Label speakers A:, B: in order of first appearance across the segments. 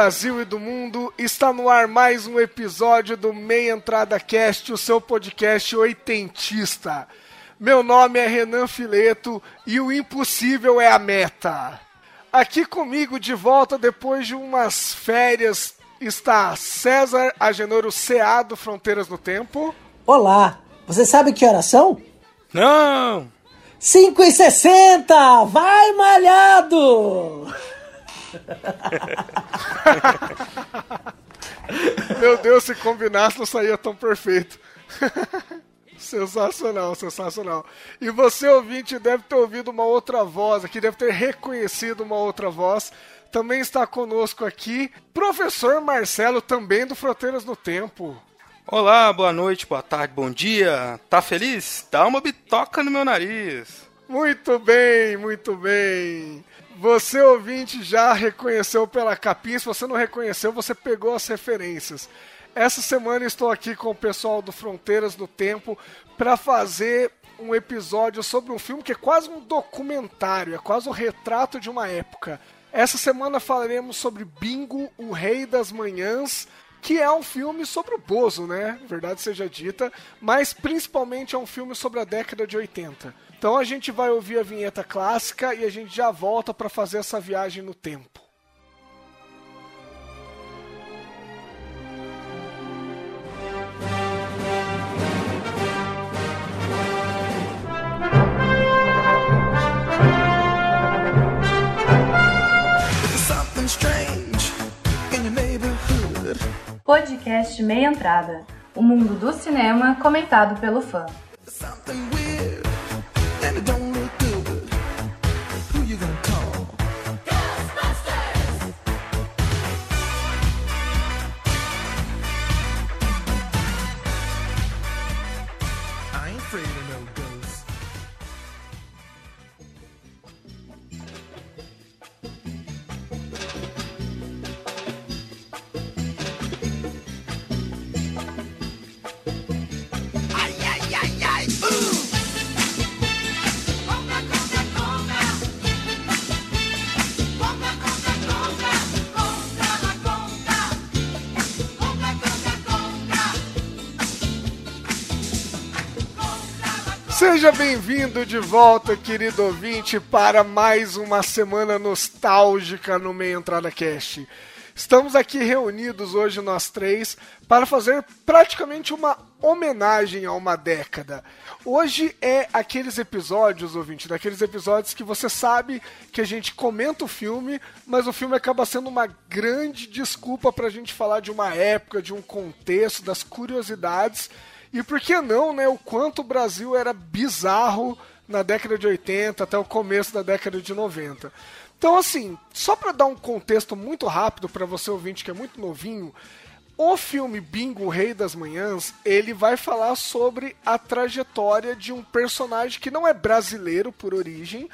A: Brasil e do mundo, está no ar mais um episódio do Meia Entrada Cast, o seu podcast oitentista. Meu nome é Renan Fileto e o impossível é a meta. Aqui comigo de volta depois de umas férias está César Agenoro CA do Fronteiras no Tempo.
B: Olá, você sabe que horas são?
A: Não!
B: 5 e 60 Vai malhado!
A: Meu Deus, se combinasse não saía tão perfeito. sensacional, sensacional. E você, ouvinte, deve ter ouvido uma outra voz aqui, deve ter reconhecido uma outra voz. Também está conosco aqui, professor Marcelo, também do Fronteiras no Tempo.
C: Olá, boa noite, boa tarde, bom dia. Tá feliz? Dá uma bitoca no meu nariz.
A: Muito bem, muito bem. Você, ouvinte, já reconheceu pela capinha. Se você não reconheceu, você pegou as referências. Essa semana estou aqui com o pessoal do Fronteiras no Tempo para fazer um episódio sobre um filme que é quase um documentário, é quase um retrato de uma época. Essa semana falaremos sobre Bingo, o Rei das Manhãs, que é um filme sobre o Bozo, né? Verdade seja dita, mas principalmente é um filme sobre a década de 80. Então a gente vai ouvir a vinheta clássica e a gente já volta para fazer essa viagem no tempo.
D: Podcast Meia Entrada. O mundo do cinema comentado pelo fã.
E: And it don't look good. Who you gonna call? Ghostbusters! I ain't afraid of no
A: Seja bem-vindo de volta, querido ouvinte, para mais uma semana nostálgica no Meia Entrada Cast. Estamos aqui reunidos hoje nós três para fazer praticamente uma homenagem a uma década. Hoje é aqueles episódios, ouvinte, daqueles episódios que você sabe que a gente comenta o filme, mas o filme acaba sendo uma grande desculpa para a gente falar de uma época, de um contexto, das curiosidades e por que não, né? O quanto o Brasil era bizarro na década de 80 até o começo da década de 90. Então, assim, só para dar um contexto muito rápido para você ouvinte que é muito novinho, o filme Bingo, Rei das Manhãs, ele vai falar sobre a trajetória de um personagem que não é brasileiro por origem,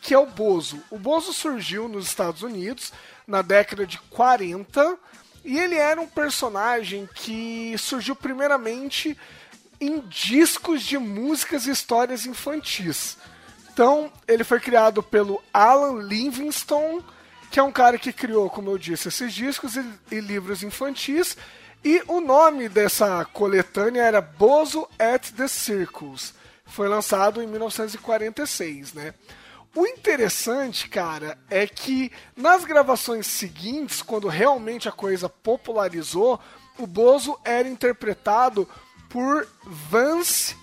A: que é o Bozo. O Bozo surgiu nos Estados Unidos na década de 40 e ele era um personagem que surgiu primeiramente em discos de músicas e histórias infantis. Então, ele foi criado pelo Alan Livingston, que é um cara que criou, como eu disse, esses discos e, e livros infantis. E o nome dessa coletânea era Bozo at the Circus. Foi lançado em 1946, né? O interessante, cara, é que nas gravações seguintes, quando realmente a coisa popularizou, o Bozo era interpretado por Vance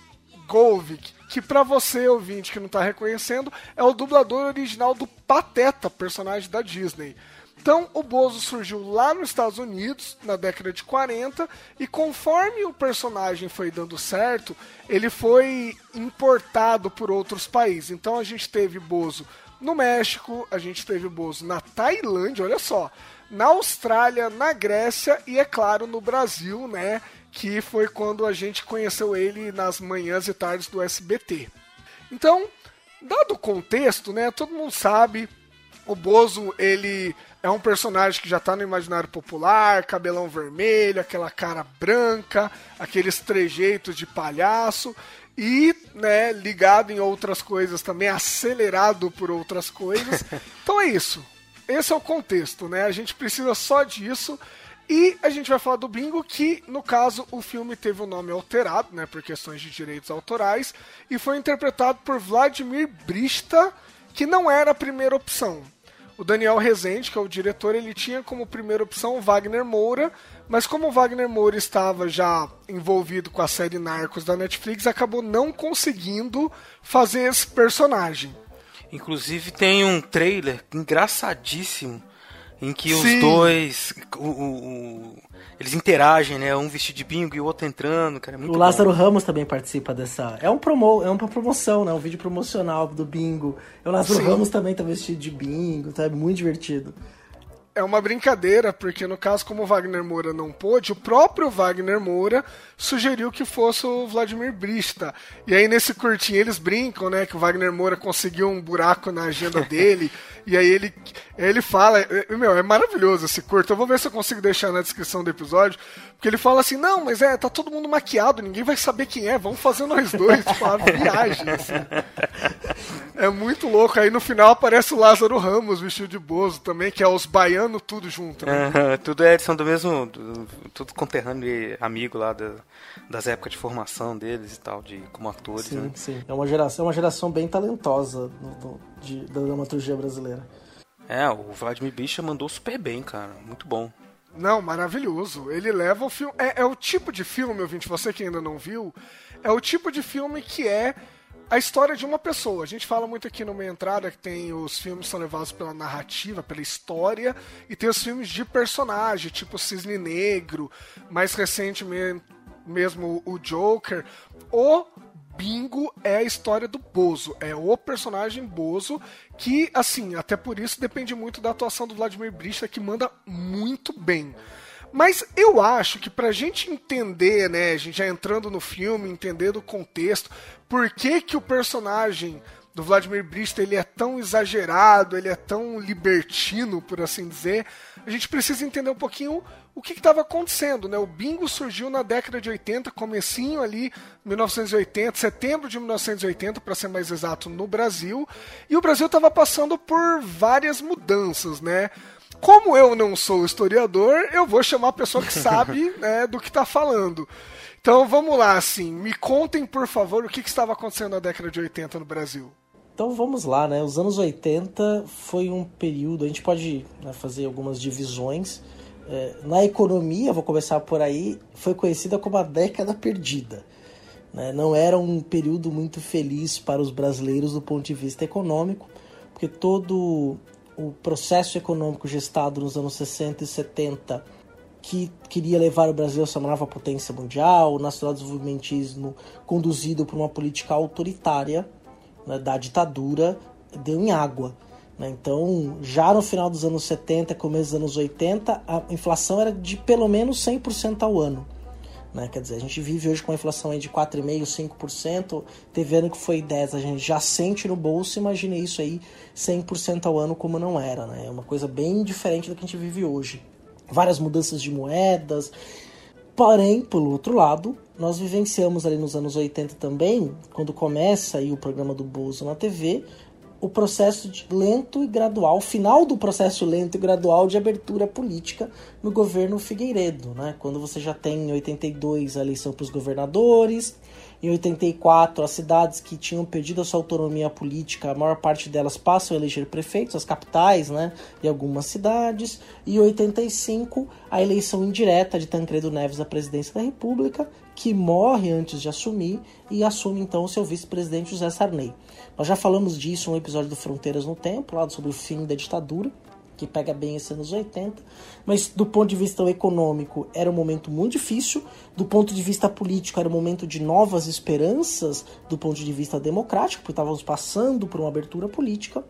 A: Golvik, que para você ouvinte que não tá reconhecendo, é o dublador original do Pateta, personagem da Disney. Então, o Bozo surgiu lá nos Estados Unidos, na década de 40, e conforme o personagem foi dando certo, ele foi importado por outros países. Então, a gente teve Bozo no México, a gente teve Bozo na Tailândia, olha só, na Austrália, na Grécia e, é claro, no Brasil, né? Que foi quando a gente conheceu ele nas manhãs e tardes do SBT. Então, dado o contexto, né? Todo mundo sabe, o Bozo, ele é um personagem que já tá no imaginário popular, cabelão vermelho, aquela cara branca, aqueles trejeitos de palhaço e, né, ligado em outras coisas também, acelerado por outras coisas. Então é isso. Esse é o contexto, né? A gente precisa só disso. E a gente vai falar do Bingo, que no caso o filme teve o nome alterado, né, por questões de direitos autorais, e foi interpretado por Vladimir Brista, que não era a primeira opção. O Daniel Rezende, que é o diretor, ele tinha como primeira opção Wagner Moura, mas como Wagner Moura estava já envolvido com a série Narcos da Netflix, acabou não conseguindo fazer esse personagem.
C: Inclusive tem um trailer engraçadíssimo em que os
A: Sim.
C: dois o- o- o- eles interagem, né? Um vestido de bingo e o outro entrando, cara. É muito
B: O
C: bom.
B: Lázaro Ramos também participa dessa. É um promo, é uma promoção, né? Um vídeo promocional do bingo. E o Lázaro
A: Sim.
B: Ramos também tá vestido de bingo, tá? É muito divertido.
A: É uma brincadeira, porque no caso, como o Wagner Moura não pôde, o próprio Wagner Moura sugeriu que fosse o Vladimir Brista. E aí nesse curtinho eles brincam, né, que o Wagner Moura conseguiu um buraco na agenda dele, e aí ele, ele fala, meu, é maravilhoso esse curto, eu vou ver se eu consigo deixar na descrição do episódio, porque ele fala assim, não, mas é, tá todo mundo maquiado, ninguém vai saber quem é, vamos fazer nós dois, tipo, uma viagem, assim. É muito louco. Aí no final aparece o Lázaro Ramos vestido de Bozo também, que é os baianos tudo junto. Né?
C: Tudo é, são do mesmo. do- tudo conterrâneo e amigo lá da- das épocas de formação deles e tal, de como atores,
B: Sim,
C: né?
B: sim. É uma geração, é uma geração bem talentosa no- no- de- da dramaturgia brasileira.
C: É, o Vladimir Bicha mandou super bem, cara. Muito bom.
A: Não, maravilhoso. Ele leva o filme. É, é o tipo de filme, ouvinte, você que ainda não viu, é o tipo de filme que é a história de uma pessoa. A gente fala muito aqui no Meia Entrada que tem os filmes são levados pela narrativa, pela história, e tem os filmes de personagem, tipo Cisne Negro, mais recentemente mesmo o Joker. O Bingo é a história do Bozo, é o personagem Bozo, que, assim, até por isso depende muito da atuação do Vladimir Brista, que manda muito bem. Mas eu acho que pra gente entender, né, a gente já entrando no filme, entender do contexto, por que que o personagem do Vladimir Brista ele é tão exagerado, ele é tão libertino, por assim dizer, a gente precisa entender um pouquinho o que estava acontecendo, né? O bingo surgiu na década de 80, comecinho ali, 1980, setembro de 1980, para ser mais exato, no Brasil, e o Brasil estava passando por várias mudanças, né? Como eu não sou historiador, eu vou chamar a pessoa que sabe né, do que está falando. Então vamos lá, assim, me contem, por favor, o que, que estava acontecendo na década de 80 no Brasil.
B: Então vamos lá, né? Os anos 80 foi um período, a gente pode né, fazer algumas divisões. É, na economia, vou começar por aí, foi conhecida como a década perdida. né? Não era um período muito feliz para os brasileiros do ponto de vista econômico, porque todo o processo econômico gestado nos anos 60 e 70 que queria levar o Brasil a ser uma nova potência mundial, o nacional-desenvolvimentismo conduzido por uma política autoritária né, da ditadura, deu em água. Né? Então, já no final dos anos 70, começo dos anos 80, a inflação era de pelo menos 100% ao ano. Né? Quer dizer, a gente vive hoje com uma inflação aí de 4,5%, 5%, teve ano que foi 10%, a gente já sente no bolso, imagine isso aí 100% ao ano como não era, né? É uma coisa bem diferente do que a gente vive hoje. Várias mudanças de moedas, Porém, pelo outro lado, nós vivenciamos ali nos anos 80 também, quando começa aí o programa do Bozo na TV, o processo lento e gradual, o final do processo lento e gradual de abertura política no governo Figueiredo, né? Quando você já tem em 82 a eleição para os governadores, em 84 as cidades que tinham perdido a sua autonomia política, a maior parte delas passam a eleger prefeitos, as capitais, né, de algumas cidades, e em 85 a eleição indireta de Tancredo Neves à presidência da República, que morre antes de assumir e assume então o seu vice-presidente José Sarney. Nós já falamos disso um episódio do Fronteiras no Tempo, lá sobre o fim da ditadura, que pega bem esses anos 80, mas do ponto de vista econômico era um momento muito difícil, do ponto de vista político era um momento de novas esperanças, do ponto de vista democrático, porque estávamos passando por uma abertura política,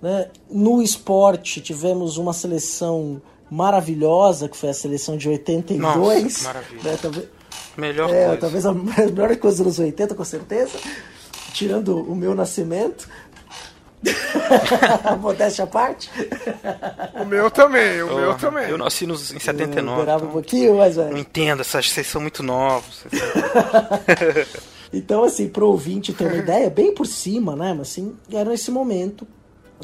B: Né? No esporte, tivemos uma seleção maravilhosa, que foi a seleção de 82.
F: Nossa, maravilha.
B: né? Talvez,
F: Melhor
B: é,
F: coisa.
B: talvez a melhor coisa dos anos 80, com certeza. Tirando o meu nascimento. Modéstia à parte.
A: O meu também, o meu
F: Porra,
A: também.
F: Eu nasci nos, em
B: Eu
F: 79.
B: adorava um
F: então
B: pouquinho, mas
F: não
B: é.
F: entendo, essas, vocês são muito novos.
B: Então, assim, pro ouvinte ter uma ideia, bem por cima, né? Mas assim, era nesse momento.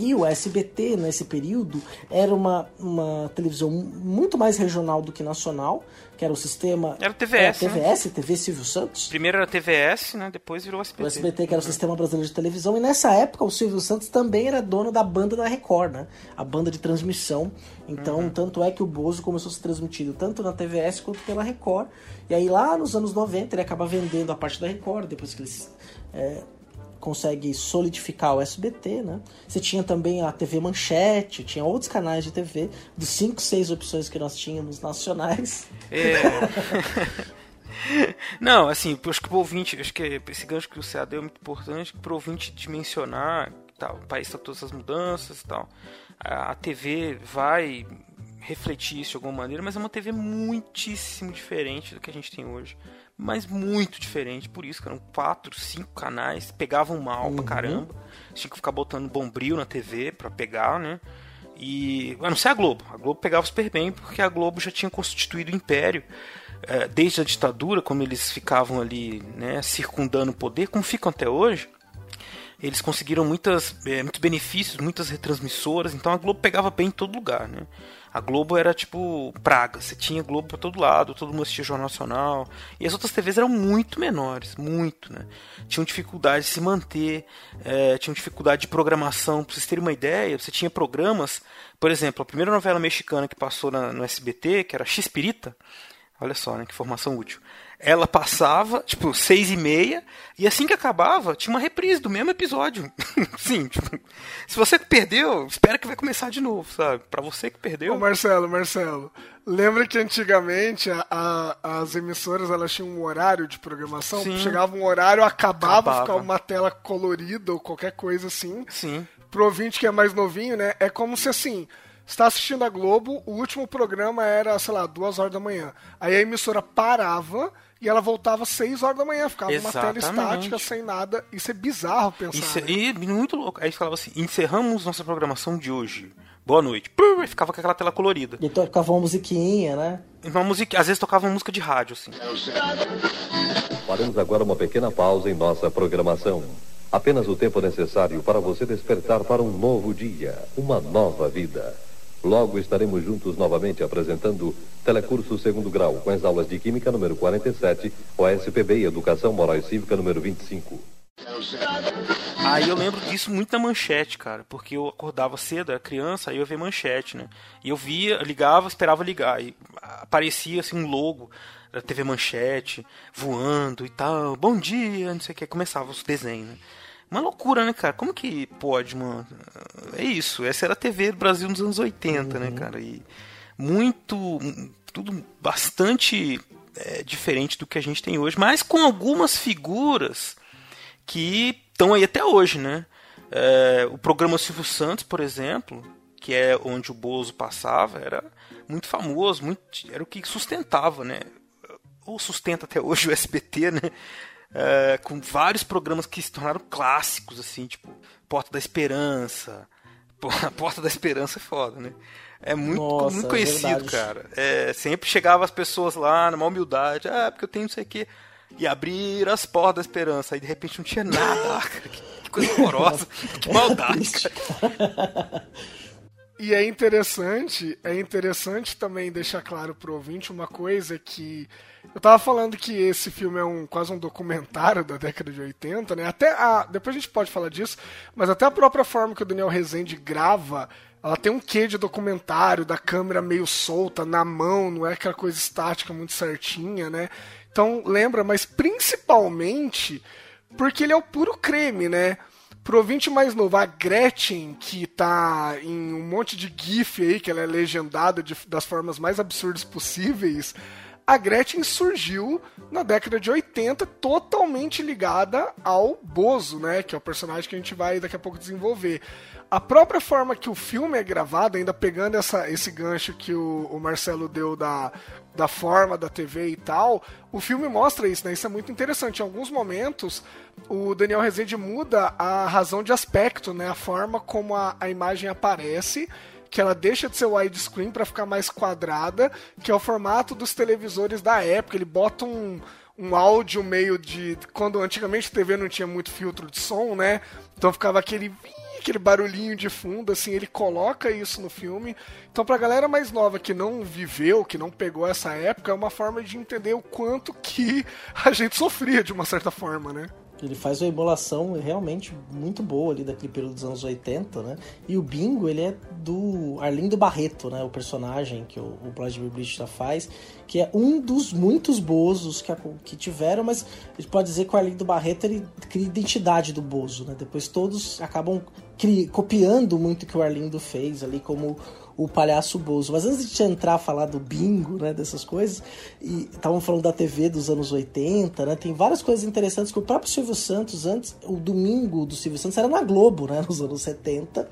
B: E o SBT, nesse período, era uma, uma televisão muito mais regional do que nacional, que era o sistema.
F: Era o TVS,
B: É,
F: né?
B: TVS, TV Silvio Santos.
F: Primeiro era TVS, né? Depois virou SBT.
B: O SBT, que era o Sistema Brasileiro de Televisão, e nessa época o Silvio Santos também era dono da banda da Record, né? A banda de transmissão. Então, tanto é que o Bozo começou a ser transmitido tanto na TVS quanto pela Record. E aí, lá nos anos 90, ele acaba vendendo a parte da Record, depois que eles é, consegue solidificar o SBT, né? Você tinha também a TV Manchete, tinha outros canais de TV, dos 5, 6 opções que nós tínhamos nacionais.
F: É. Não, assim, acho que pro ouvinte, acho que esse gancho que o CA deu é muito importante pro ouvinte dimensionar, tal, o país está todas essas mudanças e tal. A, a TV vai refletir isso de alguma maneira, mas é uma TV muitíssimo diferente do que a gente tem hoje. Mas muito diferente, por isso que eram quatro, cinco canais, pegavam mal pra caramba. Tinha que ficar botando bombril na TV pra pegar, né? E. A não ser a Globo. A Globo pegava super bem porque a Globo já tinha constituído o império. eh, desde a ditadura, como eles ficavam ali, né, circundando o poder, como ficam até hoje, eles conseguiram muitas, eh, muitos benefícios, muitas retransmissoras, então a Globo pegava bem em todo lugar, né? A Globo era tipo praga, você tinha Globo pra todo lado, todo mundo assistia Jornal Nacional, e as outras TVs eram muito menores, muito, né? Tinham dificuldade de se manter, eh, tinham dificuldade de programação, pra vocês terem uma ideia, você tinha programas, por exemplo, a primeira novela mexicana que passou na- no SBT, que era X-Pirita, Olha só, né? Que formação útil. Ela passava, tipo, seis e meia, e assim que acabava, tinha uma reprise do mesmo episódio. Sim, tipo, se você perdeu, espera que vai começar de novo, sabe? Pra você que perdeu.
A: Ô Marcelo, Marcelo, lembra que antigamente a- a- as emissoras elas tinham um horário de programação?
F: Sim.
A: Chegava um horário, acabava,
F: Acabava.
A: ficava uma tela colorida ou qualquer coisa assim.
F: Sim.
A: Pro ouvinte que é mais novinho, né? É como se assim. Você tá assistindo a Globo, o último programa era, sei lá, duas horas da manhã. Aí a emissora parava e ela voltava às seis horas da manhã. Ficava uma tela
F: Exatamente.
A: estática, sem nada. Isso é bizarro pensar.
F: Encer-
A: né?
F: E muito louco. Aí falava assim: encerramos nossa programação de hoje. Boa noite. Pum, e ficava com aquela tela colorida.
B: E tocava uma musiquinha, né?
F: Uma música, às vezes tocava uma música de rádio, assim.
G: Faremos agora uma pequena pausa em nossa programação. Apenas o tempo necessário para você despertar para um novo dia, uma nova vida. Logo estaremos juntos novamente apresentando Telecurso Segundo Grau, com as aulas de Química número 47, OSPB e Educação Moral e Cívica número 25.
F: Aí eu lembro disso muito na manchete, cara, porque eu acordava cedo, era criança, aí eu via manchete, né? E eu via, ligava, esperava ligar, e aparecia assim um logo da TV Manchete, voando e tal, bom dia, não sei o que, começava os desenhos, né? Uma loucura, né, cara? Como que pode, mano? É isso, essa era a TV do Brasil nos anos 80, né, cara? E muito, tudo bastante é, diferente do que a gente tem hoje, mas com algumas figuras que estão aí até hoje, né? É, o programa Silvio Santos, por exemplo, que é onde o Bozo passava, era muito famoso, muito, era o que sustentava, né? Ou sustenta até hoje o SBT, né? É, com vários programas que se tornaram clássicos, assim, tipo Porta da Esperança. Pô, a Porta da Esperança é foda, né? É muito,
B: Nossa,
F: muito
B: é
F: conhecido,
B: verdade.
F: cara. É, sempre chegava as pessoas lá, numa humildade, ah, porque eu tenho não sei o quê. E abrir as portas da esperança. Aí de repente não tinha nada lá, cara. Que, que coisa horrorosa. que maldade, cara.
A: E é interessante, é interessante também deixar claro pro ouvinte uma coisa que eu tava falando que esse filme é um quase um documentário da década de 80, né? Até a, depois a gente pode falar disso, mas até a própria forma que o Daniel Rezende grava, ela tem um quê de documentário, da câmera meio solta na mão, não é aquela coisa estática muito certinha, né? Então lembra, mas principalmente porque ele é o puro creme, né? Pro ouvinte mais novo, a Gretchen, que tá em um monte de GIF aí, que ela é legendada de- das formas mais absurdas possíveis, a Gretchen surgiu na década de 80, totalmente ligada ao Bozo, né? Que é o personagem que a gente vai daqui a pouco desenvolver. a própria forma que o filme é gravado, ainda pegando essa, esse gancho que o, o Marcelo deu da, da forma da TV e tal, o filme mostra isso, né? Isso é muito interessante. Em alguns momentos, o Daniel Rezende muda a razão de aspecto, né? A forma como a, a imagem aparece que ela deixa de ser widescreen para ficar mais quadrada, que é o formato dos televisores da época. Ele bota um, um áudio meio de. Quando antigamente a TV não tinha muito filtro de som, né? Então ficava aquele. Aquele barulhinho de fundo, assim, ele coloca isso no filme. Então, pra galera mais nova que não viveu, que não pegou essa época, é uma forma de entender o quanto que a gente sofria de uma certa forma, né?
B: Ele faz uma emulação realmente muito boa ali daquele período dos anos 80, né? E o Bingo, ele é do Arlindo Barreto, né? O personagem que o, o Vladimir Brista faz, que é um dos muitos bozos que, que tiveram, mas a gente pode dizer que o Arlindo Barreto, ele cria identidade do bozo, né? Depois todos acabam cri, copiando muito o que o Arlindo fez ali como o palhaço Bozo. Mas antes de entrar a falar do bingo, né, dessas coisas, e estavam falando da TV dos anos 80, né, tem várias coisas interessantes que o próprio Silvio Santos, antes, o domingo do Silvio Santos era na Globo, né, nos anos 70,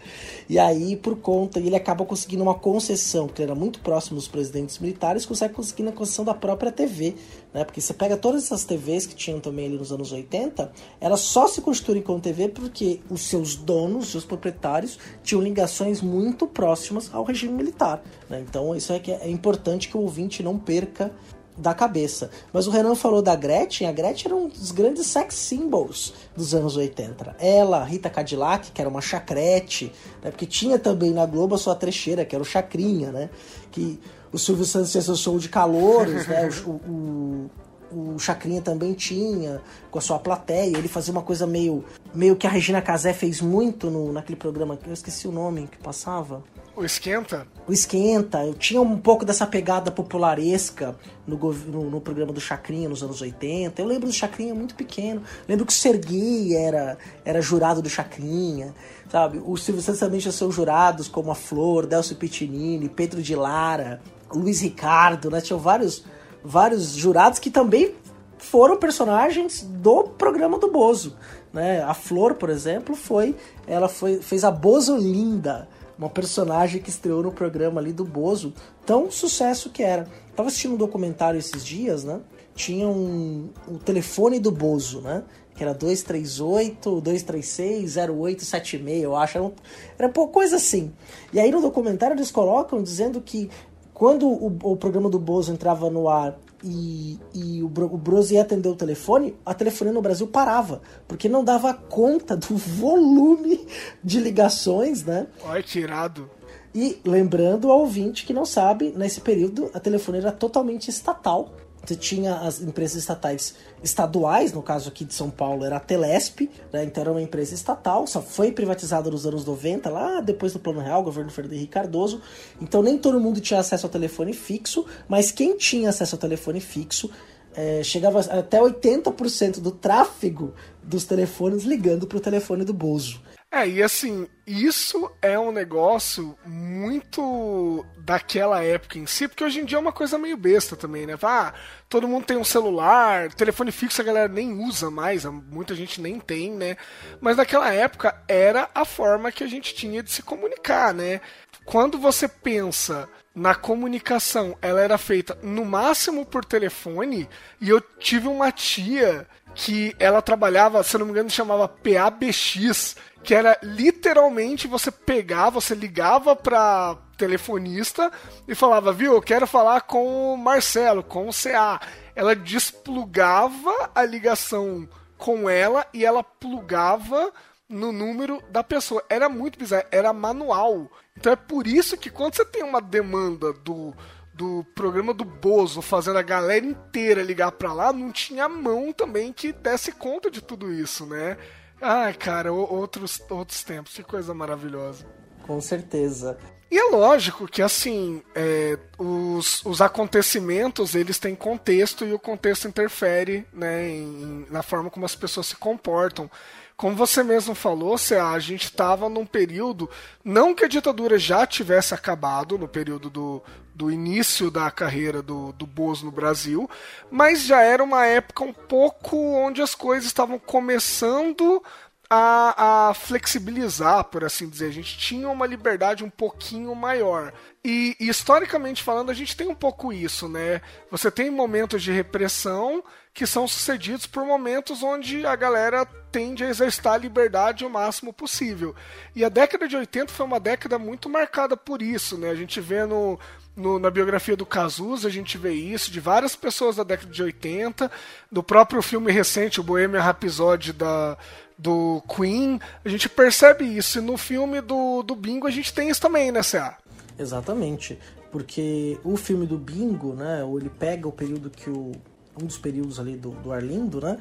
B: e aí, por conta, ele acaba conseguindo uma concessão, porque ele era muito próximo dos presidentes militares, consegue conseguir a concessão da própria TV, né, porque você pega todas essas TVs que tinham também ali nos anos 80, elas só se constituem como TV porque os seus donos, os seus proprietários, tinham ligações muito próximas ao regime militar. Né? Então isso é que é importante que o ouvinte não perca da cabeça. Mas o Renan falou da Gretchen, a Gretchen era um dos grandes sex symbols dos anos 80. Ela, Rita Cadillac, que era uma chacrete, né? porque tinha também na Globo a sua trecheira, que era o Chacrinha, né? Que o Silvio Santos tinha seu show de calouros, né? O, o, o Chacrinha também tinha, com a sua plateia. Ele fazia uma coisa meio, meio que a Regina Casé fez muito no, naquele programa, que eu esqueci o nome que passava.
A: O Esquenta?
B: O Esquenta, eu tinha um pouco dessa pegada popularesca no, no, no, programa do Chacrinha nos anos 80. Eu lembro do Chacrinha muito pequeno. Lembro que o Serguei era, era jurado do Chacrinha, sabe? O Silvio Santos também tinha seus jurados, como a Flor, Delcio Pitinini, Pedro de Lara, Luiz Ricardo, né? Tinham vários, vários jurados que também foram personagens do programa do Bozo. Né? A Flor, por exemplo, foi ela foi, fez a Bozo Linda uma personagem que estreou no programa ali do Bozo, tão sucesso que era. Tava assistindo um documentário esses dias, né? Tinha um, um telefone do Bozo, né? Que era 238, 236, 0876, eu acho. Era, um, era pouca coisa assim. E aí no documentário eles colocam dizendo que quando o, o programa do Bozo entrava no ar e, e o, o ia atender o telefone, a telefonia no Brasil parava, porque não dava conta do volume de ligações, né?
A: Olha que irado.
B: E lembrando ao ouvinte que não sabe, nesse período a telefonia era totalmente estatal. Você tinha as empresas estatais estaduais, no caso aqui de São Paulo era a Telesp, né? então era uma empresa estatal, só foi privatizada nos anos 90, lá depois do Plano Real, governo Fernando Henrique Cardoso. Então nem todo mundo tinha acesso ao telefone fixo, mas quem tinha acesso ao telefone fixo é, chegava até 80% do tráfego dos telefones ligando para o telefone do Bozo.
A: É, e assim, isso é um negócio muito daquela época em si, porque hoje em dia é uma coisa meio besta também, né? Ah, todo mundo tem um celular, telefone fixo a galera nem usa mais, muita gente nem tem, né? Mas naquela época era a forma que a gente tinha de se comunicar, né? Quando você pensa na comunicação, ela era feita no máximo por telefone, e eu tive uma tia que ela trabalhava, se não me engano, chamava PABX, que era literalmente você pegar, você ligava pra telefonista e falava, viu, eu quero falar com o Marcelo, com o CA. Ela desplugava a ligação com ela e ela plugava no número da pessoa. Era muito bizarro, era manual. Então é por isso que quando você tem uma demanda do do programa do Bozo fazendo a galera inteira ligar pra lá, não tinha mão também que desse conta de tudo isso, né? Ai, cara, outros, outros tempos, que coisa maravilhosa.
B: Com certeza.
A: E é lógico que, assim, é, os, os acontecimentos, eles têm contexto e o contexto interfere né, em, na forma como as pessoas se comportam. Como você mesmo falou, a gente estava num período, não que a ditadura já tivesse acabado, no período do, do início da carreira do, do Bozo no Brasil, mas já era uma época um pouco onde as coisas estavam começando a, a flexibilizar, por assim dizer. A gente tinha uma liberdade um pouquinho maior. E, historicamente falando, a gente tem um pouco isso, né? Você tem momentos de repressão que são sucedidos por momentos onde a galera tende a exercitar a liberdade o máximo possível. E a década de 80 foi uma década muito marcada por isso, né? A gente vê no, no, na biografia do Cazuza, a gente vê isso, de várias pessoas da década de 80, do próprio filme recente, o Bohemian Rhapsody da, do Queen, a gente percebe isso. E no filme do, do Bingo a gente tem isso também, né, C.A.?
B: Exatamente, porque o filme do Bingo, né, ele pega o período que o um dos períodos ali do, do Arlindo, né,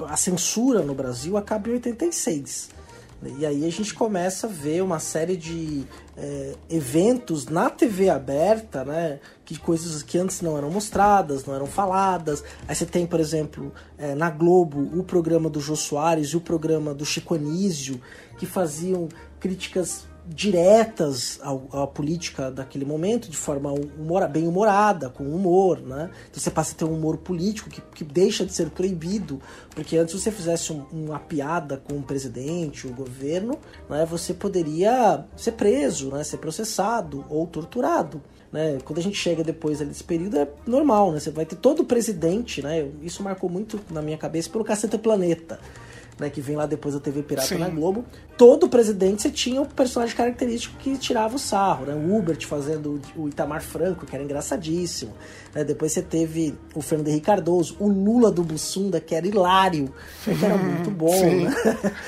B: a censura no Brasil acaba em 86. E aí a gente começa a ver uma série de é, eventos na TV aberta, né? Que coisas que antes não eram mostradas, não eram faladas. Aí você tem, por exemplo, é, na Globo, o programa do Jô Soares e o programa do Chico Anísio, que faziam críticas diretas à, política daquele momento, de forma humor, bem humorada, com humor, né? Então você passa a ter um humor político que, que deixa de ser proibido, porque antes você fizesse um, uma piada com o presidente, o governo, né? Você poderia ser preso, né? Ser processado ou torturado. Né? Quando a gente chega depois desse período é normal, né? Você vai ter todo o presidente, né? Isso marcou muito na minha cabeça pelo Caceta Planeta né, que vem lá depois da TV Pirata Sim. na Globo, todo presidente você tinha um personagem característico que tirava o sarro, né? O Hubert fazendo o Itamar Franco, que era engraçadíssimo. Né? Depois você teve o Fernando Henrique Cardoso, o Lula do Bussunda, que era hilário, que era muito bom, né?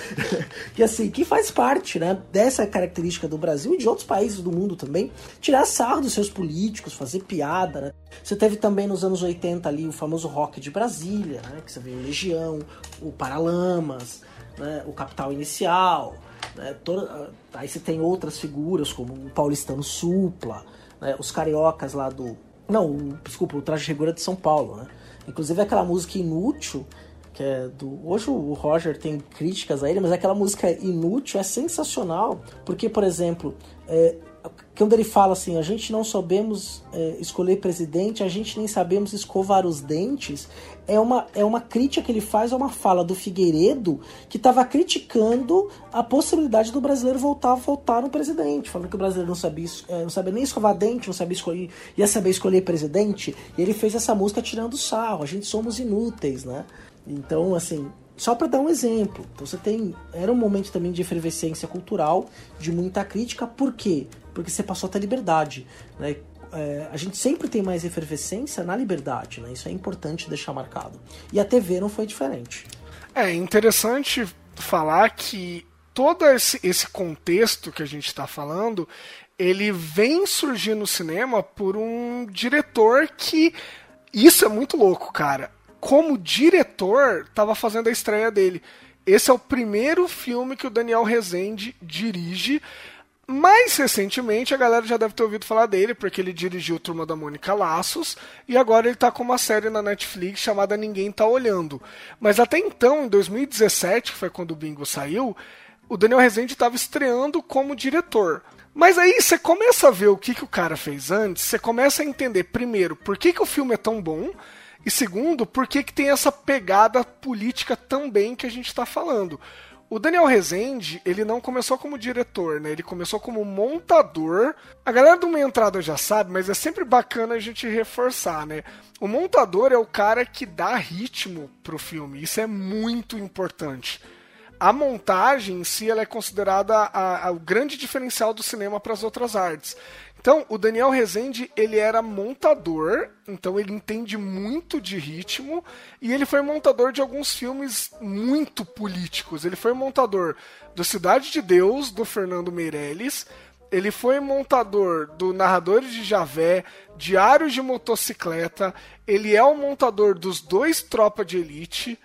B: e assim, que faz parte, né, dessa característica do Brasil e de outros países do mundo também, tirar sarro dos seus políticos, fazer piada, né? Você teve também nos anos 80 ali o famoso rock de Brasília, né? Que você vê o Legião, o Né? o Capital Inicial. Né? Toda... Aí você tem outras figuras como o Paulistano Supla, né? os cariocas lá do. Não, desculpa, o Traje Regura de São Paulo, né? Inclusive aquela música inútil, que é do. Hoje o Roger tem críticas a ele, mas aquela música inútil é sensacional, porque, por exemplo, é, quando ele fala assim, a gente não sabemos é, escolher presidente, a gente nem sabemos escovar os dentes, é uma, é uma crítica que ele faz a uma fala do Figueiredo que estava criticando a possibilidade do brasileiro voltar a votar no presidente, falando que o brasileiro não sabia, é, não sabia nem escovar dente, não sabia escolher, ia saber escolher presidente, e ele fez essa música tirando sarro, a gente somos inúteis, né? Então, assim, só para dar um exemplo, então você tem. Era um momento também de efervescência cultural, de muita crítica, por quê? Porque você passou a ter liberdade. Né? É, a gente sempre tem mais efervescência na liberdade, né? Isso é importante deixar marcado. E a TV não foi diferente.
A: É interessante falar que todo esse, esse contexto que a gente está falando, ele vem surgir no cinema por um diretor que. Isso é muito louco, cara como diretor, estava fazendo a estreia dele. Esse é o primeiro filme que o Daniel Rezende dirige. Mais recentemente, a galera já deve ter ouvido falar dele, porque ele dirigiu Turma da Mônica Laços, e agora ele está com uma série na Netflix chamada Ninguém Tá Olhando. Mas até então, em 2017, que foi quando o Bingo saiu, o Daniel Rezende estava estreando como diretor. Mas aí você começa a ver o que, que o cara fez antes, você começa a entender, primeiro, por que, que o filme é tão bom, e segundo, por que, que tem essa pegada política também que a gente está falando. O Daniel Rezende, ele não começou como diretor, né? Ele começou como montador. A galera do Meia Entrada já sabe, mas é sempre bacana a gente reforçar, né? O montador é o cara que dá ritmo pro filme. Isso é muito importante. A montagem em si ela é considerada a, a, o grande diferencial do cinema para as outras artes. Então, o Daniel Rezende, ele era montador, então ele entende muito de ritmo, e ele foi montador de alguns filmes muito políticos. Ele foi montador do Cidade de Deus, do Fernando Meirelles, ele foi montador do Narradores de Javé, Diários de Motocicleta, ele é o montador dos dois Tropa de Elite,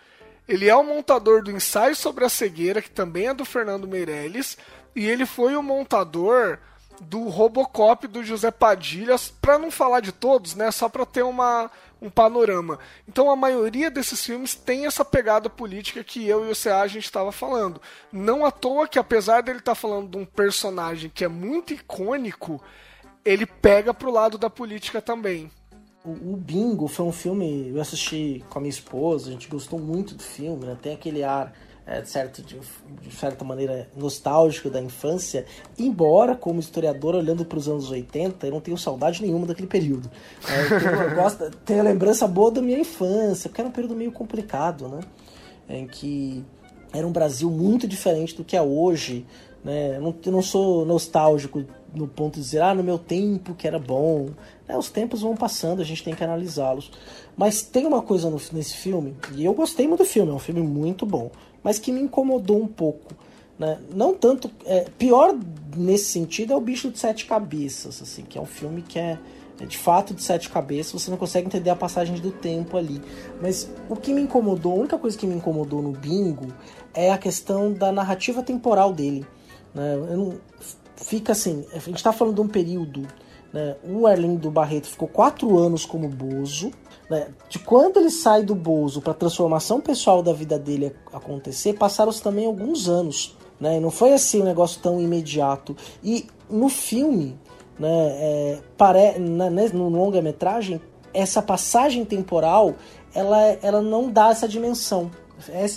A: ele é o montador do Ensaio sobre a Cegueira, que também é do Fernando Meirelles, e ele foi o montador do Robocop do José Padilha, para não falar de todos, né, só para ter uma, um panorama. Então a maioria desses filmes tem essa pegada política que eu e o CA a gente estava falando. Não à toa que apesar dele estar tá falando de um personagem que é muito icônico, ele pega pro lado da política também.
B: O, o Bingo foi um filme, eu assisti com a minha esposa, a gente gostou muito do filme, né? Tem aquele ar de, certo, de, de certa maneira nostálgico da infância, embora como historiador olhando para os anos 80, eu não tenho saudade nenhuma daquele período. É, eu tenho, gosto, tenho a lembrança boa da minha infância, porque era um período meio complicado, né? Em que era um Brasil muito diferente do que é hoje. Né? Eu, não, eu não sou nostálgico no ponto de dizer, ah, no meu tempo que era bom. É, os tempos vão passando, a gente tem que analisá-los. Mas tem uma coisa no, nesse filme, e eu gostei muito do filme, é um filme muito bom, mas que me incomodou um pouco. Né? Não tanto. É, pior nesse sentido é o Bicho de Sete Cabeças, assim, que é um filme que é, é de fato de sete cabeças, você não consegue entender a passagem do tempo ali. Mas o que me incomodou, a única coisa que me incomodou no bingo é a questão da narrativa temporal dele. Né? Não, fica assim, a gente está falando de um período. Né? O Arlindo Barreto ficou quatro anos como Bozo. Né? De quando ele sai do Bozo para a transformação pessoal da vida dele acontecer, passaram-se também alguns anos. Né? Não foi assim um negócio tão imediato. E no filme, né, é, pare, né, no longa-metragem, essa passagem temporal ela, ela não dá essa dimensão.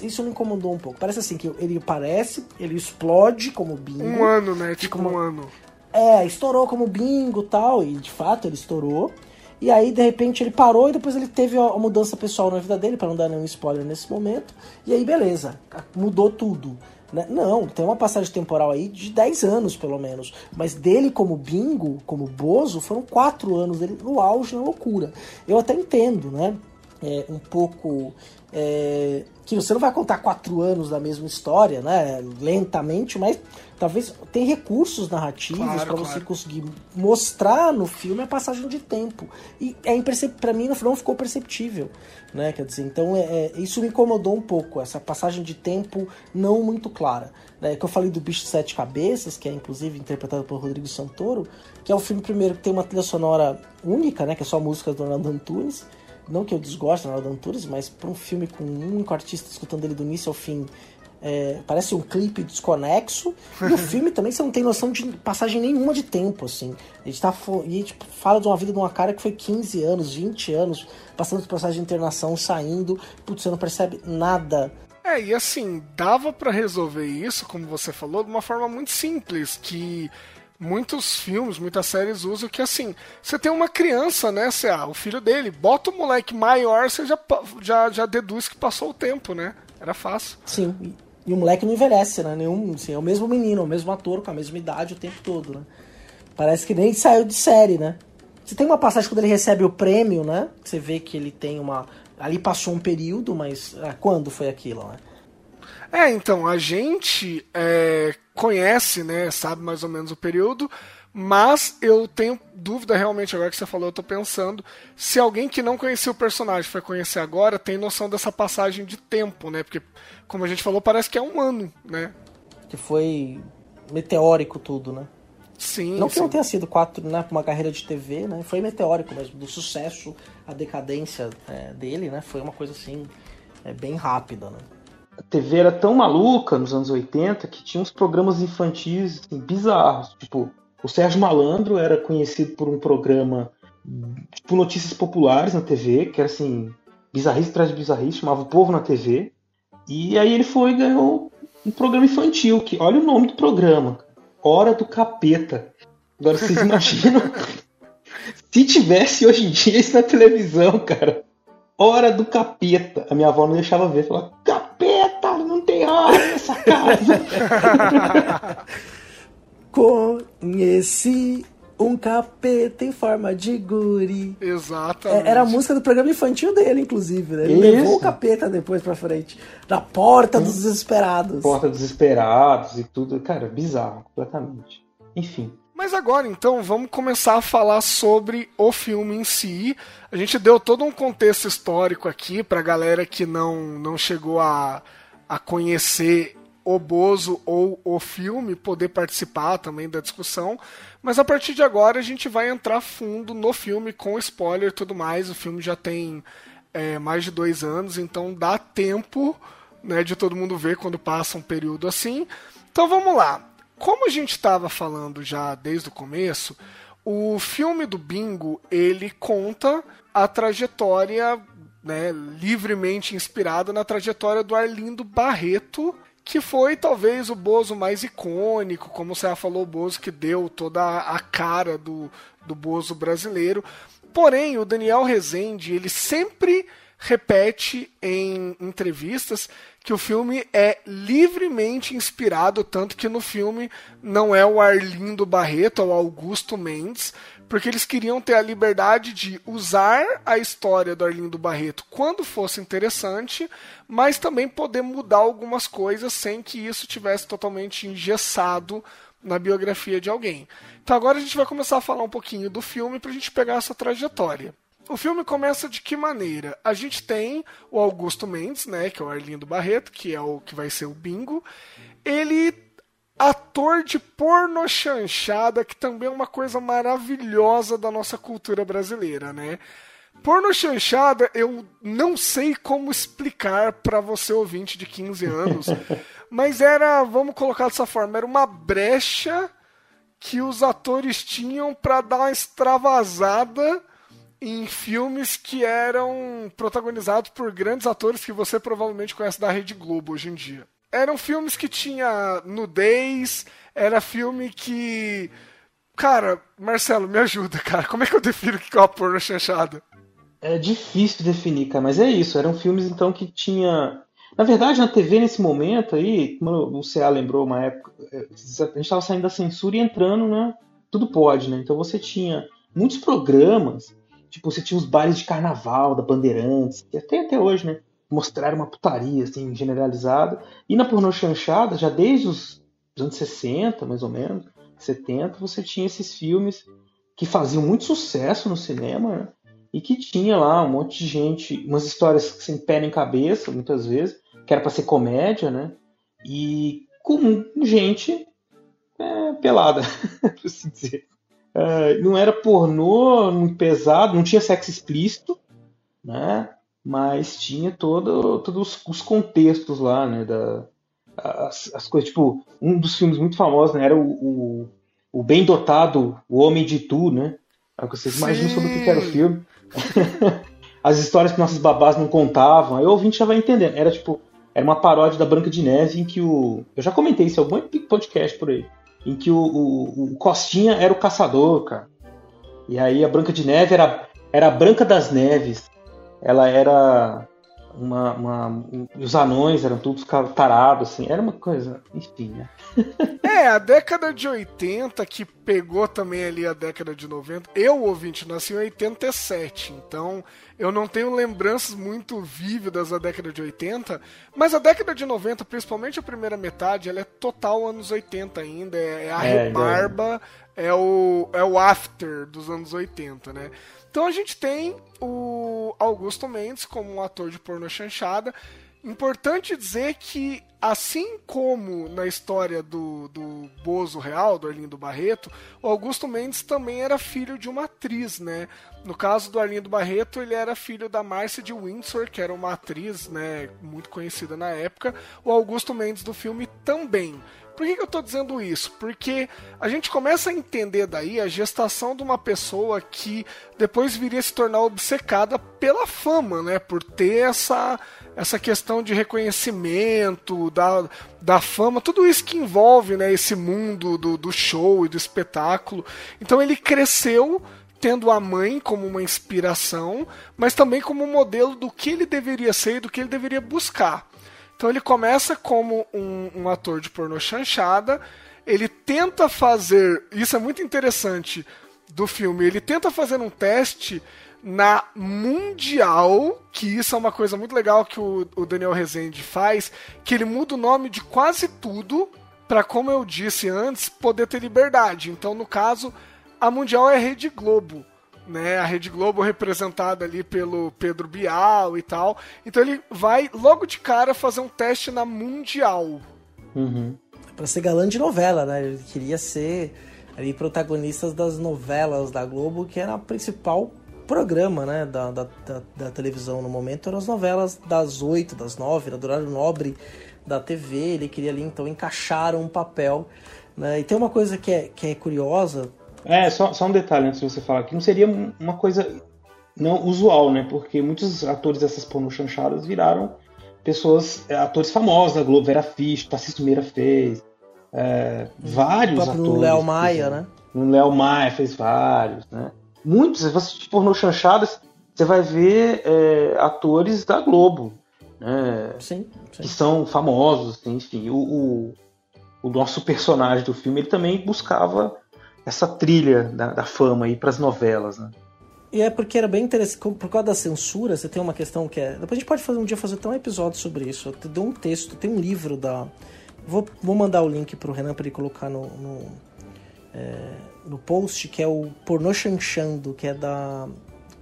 B: Isso me incomodou um pouco. Parece assim que ele parece, ele explode como bingo.
A: Um ano, né? Tipo um ano.
B: É, estourou como bingo tal, e de fato ele estourou. E aí, de repente, ele parou e depois ele teve a mudança pessoal na vida dele, para não dar nenhum spoiler nesse momento. E aí, beleza, mudou tudo. Né? Não, tem uma passagem temporal aí de 10 anos, pelo menos. Mas dele como bingo, como Bozo, foram 4 anos dele no auge, na loucura. Eu até entendo, né? É, um pouco é, que você não vai contar quatro anos da mesma história, né? Lentamente, mas talvez tem recursos narrativos
A: Claro,
B: para você
A: claro.
B: conseguir mostrar no filme a passagem de tempo. E é impercep... para mim não ficou perceptível, né? Quer dizer, então é, é- isso me incomodou um pouco, essa passagem de tempo não muito clara. Né? Que eu falei do Bicho de Sete Cabeças, que é inclusive interpretado por Rodrigo Santoro, que é um filme primeiro que tem uma trilha sonora única, né? Que é só músicas do Ronaldo Antunes. Não que eu desgoste do Ronaldo Antunes, mas para um filme com um único artista escutando ele do início ao fim, é, parece um clipe desconexo. E o filme também você não tem noção de passagem nenhuma de tempo, assim. A gente tá e tipo, fala de uma vida de uma cara que foi 15 anos, 20 anos, passando por processo de internação, saindo. Putz, você não percebe nada.
A: É, e assim, dava pra resolver isso, como você falou, de uma forma muito simples, que muitos filmes, muitas séries usam que assim, você tem uma criança, né, você, ah, o filho dele, bota o moleque maior, você já, já, já deduz que passou o tempo, né? Era fácil.
B: Sim, e, o moleque não envelhece, né? Nenhum, assim, é o mesmo menino, é o mesmo ator, com a mesma idade o tempo todo, né? Parece que nem saiu de série, né? Você tem uma passagem quando ele recebe o prêmio, né? Você vê que ele tem uma. Ali passou um período, mas ah, quando foi aquilo, né?
A: É, então, a gente é, conhece, né, sabe mais ou menos o período, mas eu tenho dúvida realmente agora que você falou, eu tô pensando, se alguém que não conhecia o personagem foi conhecer agora, tem noção dessa passagem de tempo, né? Porque, como a gente falou, parece que é um ano, né?
B: Que foi meteórico tudo, né?
A: Sim,
B: Não que
A: sim.
B: não tenha sido quatro, né? Uma carreira de TV, né? Foi meteórico mesmo. Do sucesso à decadência é, dele, né? Foi uma coisa assim, é, bem rápida, né?
F: A TV era tão maluca nos anos 80 que tinha uns programas infantis assim, bizarros. Tipo, o Sérgio Malandro era conhecido por um programa tipo Notícias Populares na TV, que era assim, bizarrice atrás de bizarrice, chamava O Povo na TV. E aí ele foi e ganhou um programa infantil, que olha o nome do programa. Hora do Capeta. Agora vocês imaginam se tivesse hoje em dia isso na televisão, cara. Hora do capeta. A minha avó não deixava ver. Falava, capeta, não tem hora nessa casa.
B: Conheci um capeta em forma de guri.
A: Exatamente.
B: É, Era a música do programa infantil dele, inclusive, né? Ele
F: Isso.
B: levou o capeta depois pra frente. Na porta dos desesperados.
F: Porta dos Esperados e tudo. Cara, bizarro, completamente. Enfim.
A: Mas agora, então, vamos começar a falar sobre o filme em si. A gente deu todo um contexto histórico aqui pra galera que não, não chegou a, a conhecer o Bozo ou o filme, poder participar também da discussão. Mas a partir de agora a gente vai entrar fundo no filme com spoiler e tudo mais. O filme já tem é, mais de dois anos, então dá tempo né, de todo mundo ver quando passa um período assim. Então vamos lá. Como a gente estava falando já desde o começo, o filme do Bingo ele conta a trajetória né, livremente inspirado na trajetória do Arlindo Barreto, que foi talvez o Bozo mais icônico, como você já falou, o Bozo que deu toda a cara do, do Bozo brasileiro. Porém, o Daniel Rezende, ele sempre repete em entrevistas que o filme é livremente inspirado, tanto que no filme não é o Arlindo Barreto, é o Augusto Mendes, porque eles queriam ter a liberdade de usar a história do Arlindo Barreto quando fosse interessante, mas também poder mudar algumas coisas sem que isso tivesse totalmente engessado na biografia de alguém. Então agora a gente vai começar a falar um pouquinho do filme para a gente pegar essa trajetória. O filme começa de que maneira? A gente tem o Augusto Mendes, né, que é o Arlindo Barreto, que é o que vai ser o Bingo. Ele ator de porno chanchada, que também é uma coisa maravilhosa da nossa cultura brasileira, né? Porno chanchada, eu não sei como explicar para você ouvinte de 15 anos, mas era, vamos colocar dessa forma, era uma brecha que os atores tinham para dar uma extravasada em filmes que eram protagonizados por grandes atores que você provavelmente conhece da Rede Globo hoje em dia. Eram filmes que tinha nudez, era filme que. Cara, Marcelo, me ajuda, cara. Como é que eu defino o que é uma porno chanchada?
F: É difícil definir, cara, mas é isso. Eram filmes então que tinha. Na verdade, na TV nesse momento aí, como o CA lembrou uma época, é, a gente estava saindo da censura e entrando, né? Tudo pode, né? Então você tinha muitos programas Tipo, você tinha os bailes de carnaval da Bandeirantes, até até hoje, né? Mostraram uma putaria, assim, generalizada. E na pornô chanchada, já desde os anos 60, mais ou menos, 70, você tinha esses filmes que faziam muito sucesso no cinema, né? E que tinha lá um monte de gente, umas histórias sem pé nem cabeça, muitas vezes, que era para ser comédia, né? E com gente é, pelada, por assim dizer. Uh, não era pornô pesado, não tinha sexo explícito, né? Mas tinha todo, todos os contextos lá, né? Da, as, as coisas, tipo, um dos filmes muito famosos né, era o, o, o Bem Dotado, O Homem de Tu, né? Aí vocês imaginam sobre o que era o filme. As histórias que nossos babás não contavam, aí o ouvinte já vai entendendo. Era tipo, era uma paródia da Branca de Neve em que o. Eu já comentei isso em algum podcast por aí em que o, o, o, Costinha era o caçador, cara. E aí a Branca de Neve era, era a Branca das Neves. Ela era uma, uma, os anões eram todos tarados, assim, era uma coisa, enfim, né?
A: é, a década de 80 que pegou também ali a década de 90. Eu, ouvinte, nasci em 87, então eu não tenho lembranças muito vívidas da década de 80, mas a década de 90, principalmente a primeira metade, ela é total anos 80 ainda, é, é a é, rebarba, é, o, é o after dos anos 80, né? Então a gente tem o Augusto Mendes como um ator de porno chanchada. Importante dizer que, assim como na história do, do Bozo Real, do Arlindo Barreto, o Augusto Mendes também era filho de uma atriz, né? No caso do Arlindo Barreto, ele era filho da Márcia de Windsor, que era uma atriz, né, muito conhecida na época. O Augusto Mendes do filme também. Por que, que eu estou dizendo isso? Porque a gente começa a entender daí a gestação de uma pessoa que depois viria a se tornar obcecada pela fama, né? Por ter essa, essa questão de reconhecimento, da, da fama, tudo isso que envolve né, esse mundo do, do show e do espetáculo. Então ele cresceu tendo a mãe como uma inspiração, mas também como um modelo do que ele deveria ser e do que ele deveria buscar. Então ele começa como um, um ator de pornô chanchada, ele tenta fazer, isso é muito interessante do filme, ele tenta fazer um teste na Mundial, que isso é uma coisa muito legal que o, o Daniel Rezende faz, que ele muda o nome de quase tudo para, como eu disse antes, poder ter liberdade. Então, no caso, a Mundial é a Rede Globo né? A Rede Globo representada ali pelo Pedro Bial e tal. Então ele vai logo de cara fazer um teste na Mundial.
B: Uhum. Pra ser galã de novela, né? Ele queria ser ali protagonistas das novelas da Globo, que era o principal programa, né? Da, da, da, da televisão no momento. Eram as novelas das oito, das nove, do horário nobre da TV. Ele queria ali então encaixar um papel. Né? E tem uma coisa que é, que é curiosa
F: é, só, só um detalhe antes de você falar que não seria uma coisa não usual, né? Porque muitos atores dessas porno chanchadas viraram pessoas, é, atores famosos da Globo, Vera Fisch, Tarcísio Meira fez, é, vários
B: O próprio
F: atores.
B: Léo Maia, né?
F: O Léo Maia fez vários, né? Muitos, se você assistir pornô chanchadas, você vai ver é, atores da Globo, né?
B: Sim, sim.
F: que são famosos, assim, enfim. O, o, o nosso personagem do filme, ele também buscava essa trilha da, da fama aí pras novelas, né?
B: E é porque era bem interessante, por causa da censura, você tem uma questão que é. Depois a gente pode fazer um dia fazer até um episódio sobre isso. Eu dou um texto, tem um livro da. Vou, vou mandar o link pro Renan para ele colocar no, no, é, no post, que é o Pornô Chanchando, que é da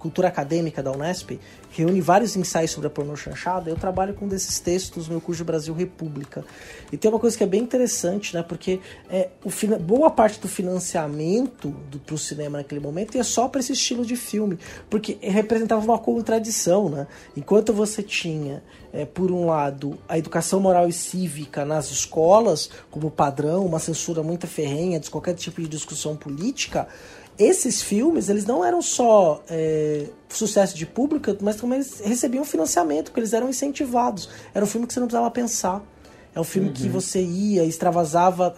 B: Cultura Acadêmica da Unesp, reúne vários ensaios sobre a pornô chanchada. Eu trabalho com um desses textos no curso Brasil República. E tem uma coisa que é bem interessante, né? Porque é, o boa parte do financiamento do, pro cinema naquele momento ia só para esse estilo de filme, porque representava uma contradição, né? Enquanto você tinha, é, por um lado, a educação moral e cívica nas escolas como padrão, uma censura muito ferrenha de qualquer tipo de discussão política, esses filmes, eles não eram só é, sucesso de público, mas também eles recebiam financiamento, porque eles eram incentivados. Era um filme que você não precisava pensar. É um filme que você ia, extravasava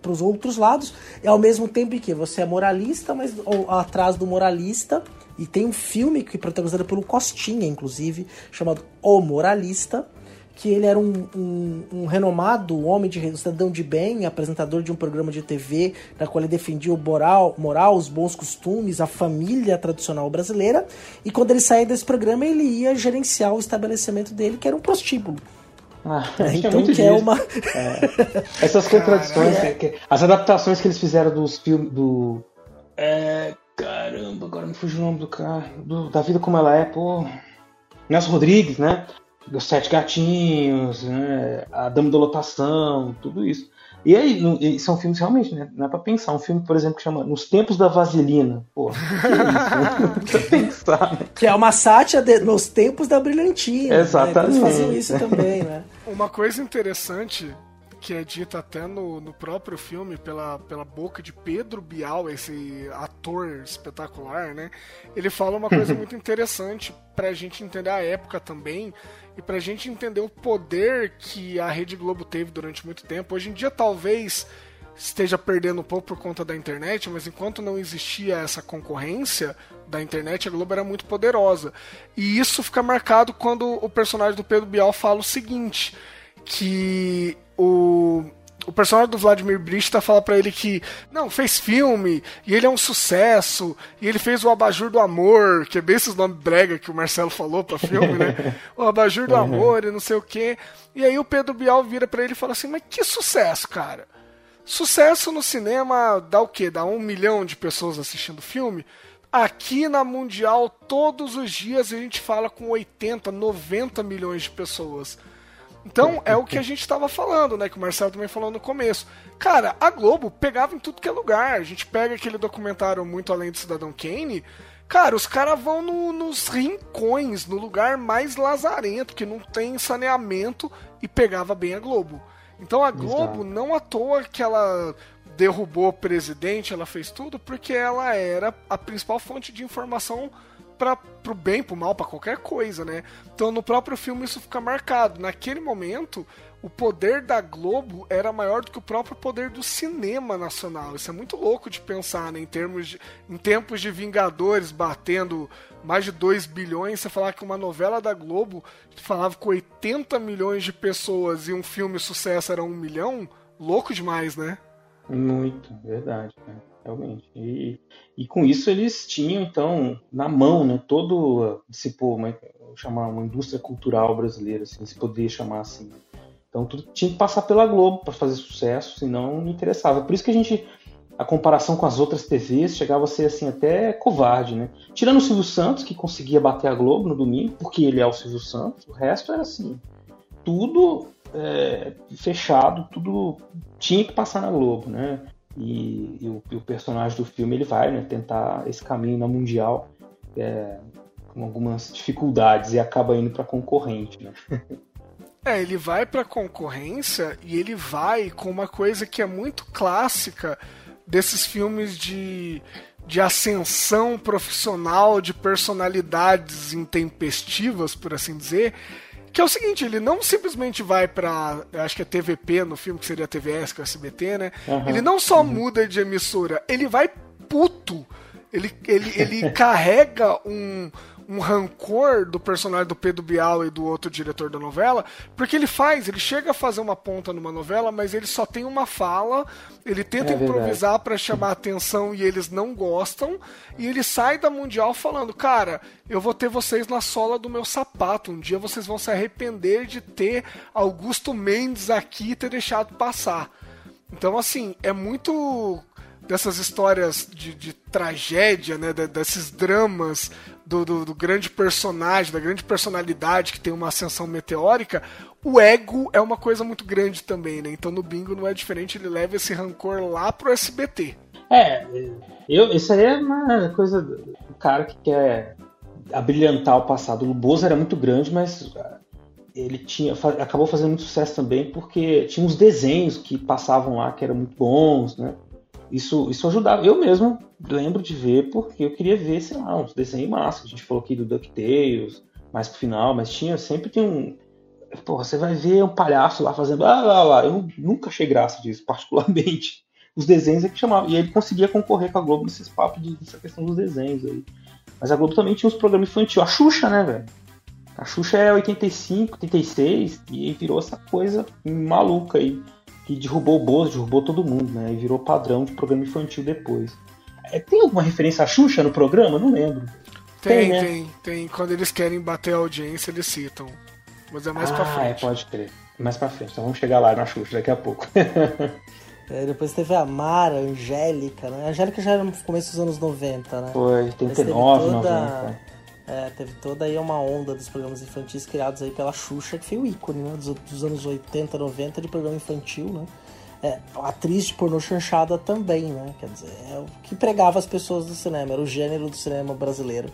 B: para os outros lados, e ao mesmo tempo em que você é moralista, mas ou, atrás do moralista, e tem um filme que é protagonizado pelo Costinha, inclusive, chamado O Moralista, que ele era um, um, um renomado homem de um cidadão de bem, apresentador de um programa de TV, na qual ele defendia o moral, moral, os bons costumes, a família tradicional brasileira. E quando ele saía desse programa, ele ia gerenciar o estabelecimento dele, que era um prostíbulo.
F: Ah,
B: É, então
F: muito
B: que é uma.
F: Essas contradições, as adaptações que eles fizeram dos filmes do. É. Caramba, agora me fugiu o nome do cara. do- da vida como ela é, pô. Nelson Rodrigues, né? Os Sete Gatinhos, né? A Dama da Lotação, tudo isso. E aí, no- e são filmes realmente, né? Não é pra pensar. Um filme, por exemplo, que chama Nos Tempos da Vaselina. Pô, que isso? Não precisa pensar, né?
B: Que é uma sátira de- nos tempos da brilhantina.
F: Exatamente.
B: Né? Eles faziam isso também, né?
A: Uma coisa interessante que é dita até no, no próprio filme pela, pela boca de Pedro Bial, esse ator espetacular, né? Ele fala uma coisa muito interessante pra gente entender a época também e pra gente entender o poder que a Rede Globo teve durante muito tempo. Hoje em dia talvez esteja perdendo um pouco por conta da internet, mas enquanto não existia essa concorrência da internet, a Globo era muito poderosa. E isso fica marcado quando o personagem do Pedro Bial fala o seguinte, que o o personagem do Vladimir Brista fala pra ele que não, fez filme, e ele é um sucesso, e ele fez o Abajur do Amor, que é bem esses nomes brega que o Marcelo falou pra filme, né? O Abajur do Amor e não sei o quê. E aí o Pedro Bial vira pra ele e fala assim, mas que sucesso, cara? Sucesso no cinema dá o quê? Dá um milhão de pessoas assistindo filme? Aqui na Mundial, todos os dias a gente fala com 80, 90 milhões de pessoas. Então é o que a gente estava falando, né? Que o Marcelo também falou no começo. Cara, a Globo pegava em tudo que é lugar. A gente pega aquele documentário Muito Além do Cidadão Kane. Cara, os caras vão no- nos rincões, no lugar mais lazarento, que não tem saneamento, e pegava bem a Globo. Então a Globo,
F: Exato.
A: não à toa que ela derrubou o presidente, ela fez tudo, porque ela era a principal fonte de informação para pro bem, pro mal, para qualquer coisa, né? Então no próprio filme isso fica marcado. Naquele momento, o poder da Globo era maior do que o próprio poder do cinema nacional. Isso é muito louco de pensar, né? Em termos de, em tempos de Vingadores batendo mais de 2 bilhões, você falar que uma novela da Globo falava com 80 milhões de pessoas e um filme sucesso era um milhão, louco demais, né?
F: Muito, verdade, cara, realmente. E, e com isso eles tinham, então, na mão, né, todo, se pô, chamar uma indústria cultural brasileira, assim, se poderia chamar assim. Então tudo tinha que passar pela Globo para fazer sucesso, senão não interessava. Por isso que a gente, a comparação com as outras TVs chegava a ser, assim, até covarde, né? Tirando o Silvio Santos, que conseguia bater a Globo no domingo, porque ele é o Silvio Santos, o resto era assim, tudo é, fechado, tudo tinha que passar na Globo, né? E, e o, e o personagem do filme ele vai né, tentar esse caminho na mundial é, com algumas dificuldades e acaba indo para concorrente, né?
A: É, ele vai pra concorrência e ele vai com uma coisa que é muito clássica desses filmes de de ascensão profissional de personalidades intempestivas, por assim dizer. Que é o seguinte, ele não simplesmente vai pra. Acho que é TVP no filme, que seria a TVS, que é o SBT, né?
F: Aham.
A: Ele não só muda de emissora, ele vai puto. Ele, ele, ele carrega um, um rancor do personagem do Pedro Bial e do outro diretor da novela, porque ele faz, ele chega a fazer uma ponta numa novela, mas ele só tem uma fala, ele tenta
F: É
A: improvisar pra chamar atenção e eles não gostam, e ele sai da Mundial falando, cara, eu vou ter vocês na sola do meu sapato, um dia vocês vão se arrepender de ter Augusto Mendes aqui e ter deixado passar. Então, assim, é muito dessas histórias de, de tragédia, né? de- desses dramas do, do- do grande personagem, da grande personalidade que tem uma ascensão meteórica. O ego é uma coisa muito grande também, né? Então no bingo não é diferente, ele leva esse rancor lá pro SBT.
F: É, eu, isso aí é uma coisa do cara que quer abrilhantar o passado. O Bozo era muito grande, mas ah, ele tinha, acabou fazendo muito sucesso também porque tinha uns desenhos que passavam lá que eram muito bons, né? Isso, isso ajudava. Eu mesmo lembro de ver porque eu queria ver, sei lá, uns desenhos massa. A gente falou aqui do DuckTales, mais pro final, mas tinha, sempre tem um. Porra, você vai ver um palhaço lá fazendo. Ah, lá, lá. Eu nunca achei graça disso, particularmente os desenhos é que chamavam. E ele conseguia concorrer com a Globo nesses papos de- dessa questão dos desenhos aí. Mas a Globo também tinha uns programas infantis. A Xuxa, né, velho? A Xuxa é 85, 86 e virou essa coisa maluca aí. Que derrubou o Bozo, derrubou todo mundo, né? E virou padrão de programa infantil depois. É, tem alguma referência à Xuxa no programa? Não lembro.
A: Tem,
F: Tem,
A: tem,
F: né?
A: tem, Quando eles querem bater a audiência, eles citam. Mas é mais
F: ah,
A: pra frente.
F: é, pode crer. Mais pra frente. Então vamos chegar lá na Xuxa daqui a pouco.
B: É, depois teve a Mara, a Angélica, né? A Angélica já era no começo dos anos 90, né?
F: Foi
B: Mas teve
F: 89,
B: toda-
F: 90.
B: É, teve toda aí uma onda dos programas infantis criados aí pela Xuxa, que foi o ícone, né? Dos, dos anos 80, 90 de programa infantil, né? É, atriz de pornô chanchada também, né? Quer dizer, é o que pregava as pessoas do cinema, era o gênero do cinema brasileiro.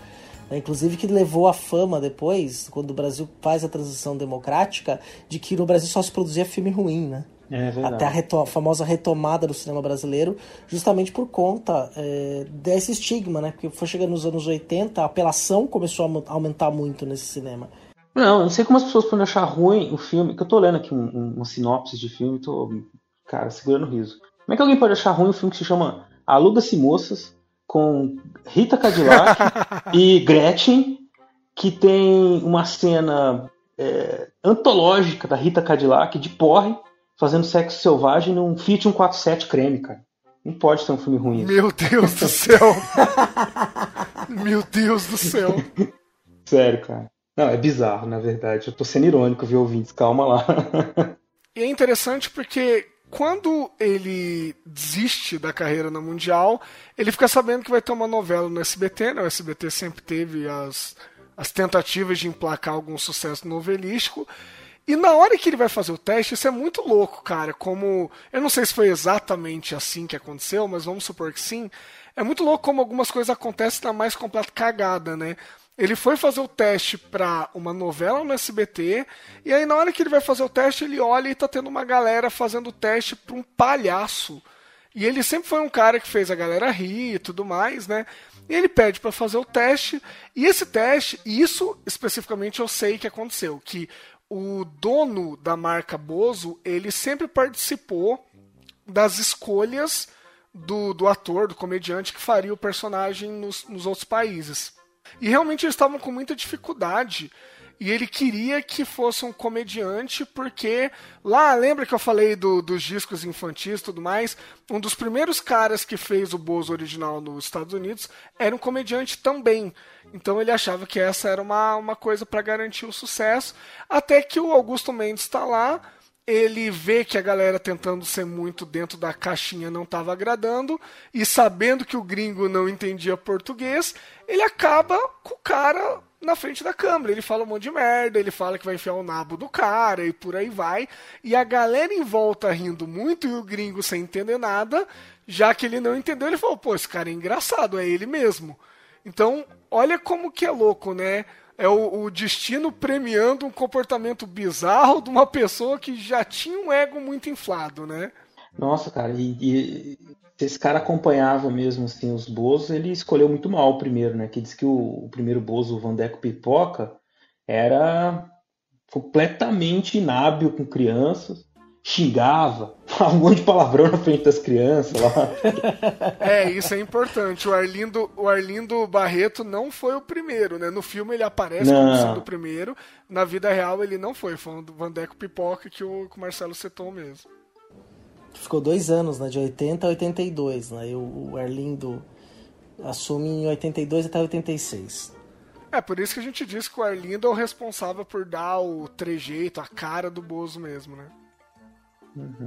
B: né? Inclusive que levou a fama depois, quando o Brasil faz a transição democrática, de que no Brasil só se produzia filme ruim, né?
F: É
B: até a, reto- a famosa retomada do cinema brasileiro, justamente por conta é, desse estigma, né? Porque foi chegando nos anos 80, a apelação começou a aumentar muito nesse cinema.
F: Não, eu não sei como as pessoas podem achar ruim o filme, que eu tô lendo aqui um, um, uma sinopse de filme, tô, cara, segurando o riso. Como é que alguém pode achar ruim um filme que se chama Aluga-se Moças, com Rita Cadillac e Gretchen, que tem uma cena é, antológica da Rita Cadillac de porre, fazendo sexo selvagem num Fiat 147 creme, cara. Não pode ser um filme ruim.
A: Meu Deus do céu! Meu Deus do céu!
F: Sério, cara. Não, é bizarro, na verdade. Eu tô sendo irônico, viu, ouvintes? Calma lá.
A: E é interessante porque quando ele desiste da carreira na Mundial, ele fica sabendo que vai ter uma novela no SBT, né? O SBT sempre teve as, as tentativas de emplacar algum sucesso novelístico. E na hora que ele vai fazer o teste, isso é muito louco, cara. Como. Eu não sei se foi exatamente assim que aconteceu, mas vamos supor que sim. É muito louco como algumas coisas acontecem na mais completa cagada, né? Ele foi fazer o teste pra uma novela no SBT, e aí na hora que ele vai fazer o teste, ele olha e tá tendo uma galera fazendo o teste pra um palhaço. E ele sempre foi um cara que fez a galera rir e tudo mais, né? E ele pede pra fazer o teste, e esse teste, isso especificamente eu sei que aconteceu, que o dono da marca Bozo, ele sempre participou das escolhas do, do ator, do comediante que faria o personagem nos, nos outros países. E realmente eles estavam com muita dificuldade. E ele queria que fosse um comediante, porque lá, lembra que eu falei do- dos discos infantis e tudo mais? Um dos primeiros caras que fez o Bozo original nos Estados Unidos era um comediante também. Então ele achava que essa era uma, uma coisa para garantir o sucesso. Até que o Augusto Mendes está lá, ele vê que a galera tentando ser muito dentro da caixinha não estava agradando, e sabendo que o gringo não entendia português, ele acaba com o cara na frente da câmera. Ele fala um monte de merda, ele fala que vai enfiar o nabo do cara e por aí vai. E a galera em volta rindo muito e o gringo sem entender nada, já que ele não entendeu, ele falou: pô, esse cara é engraçado, é ele mesmo. Então, olha como que é louco, né? É o, o destino premiando um comportamento bizarro de uma pessoa que já tinha um ego muito inflado, né?
F: Nossa, cara, e, e se esse cara acompanhava mesmo assim os Bozo, ele escolheu muito mal o primeiro, né? Que diz que o, o primeiro Bozo, o Vandeco Pipoca, era completamente inábil com crianças, xingava, falava um monte de palavrão na frente das crianças lá.
A: É, isso é importante. O Arlindo, o Arlindo Barreto não foi o primeiro, né? No filme ele aparece como
F: Não.
A: sendo o primeiro. Na vida real ele não foi. Foi o Vandeco Pipoca que o, que o Marcelo citou mesmo.
B: Ficou dois anos, né? De 80 a 82, né? E o, o Arlindo assume em 82 até 86.
A: É, por isso que a gente diz que o Arlindo é o responsável por dar o trejeito, a cara do Bozo mesmo, né?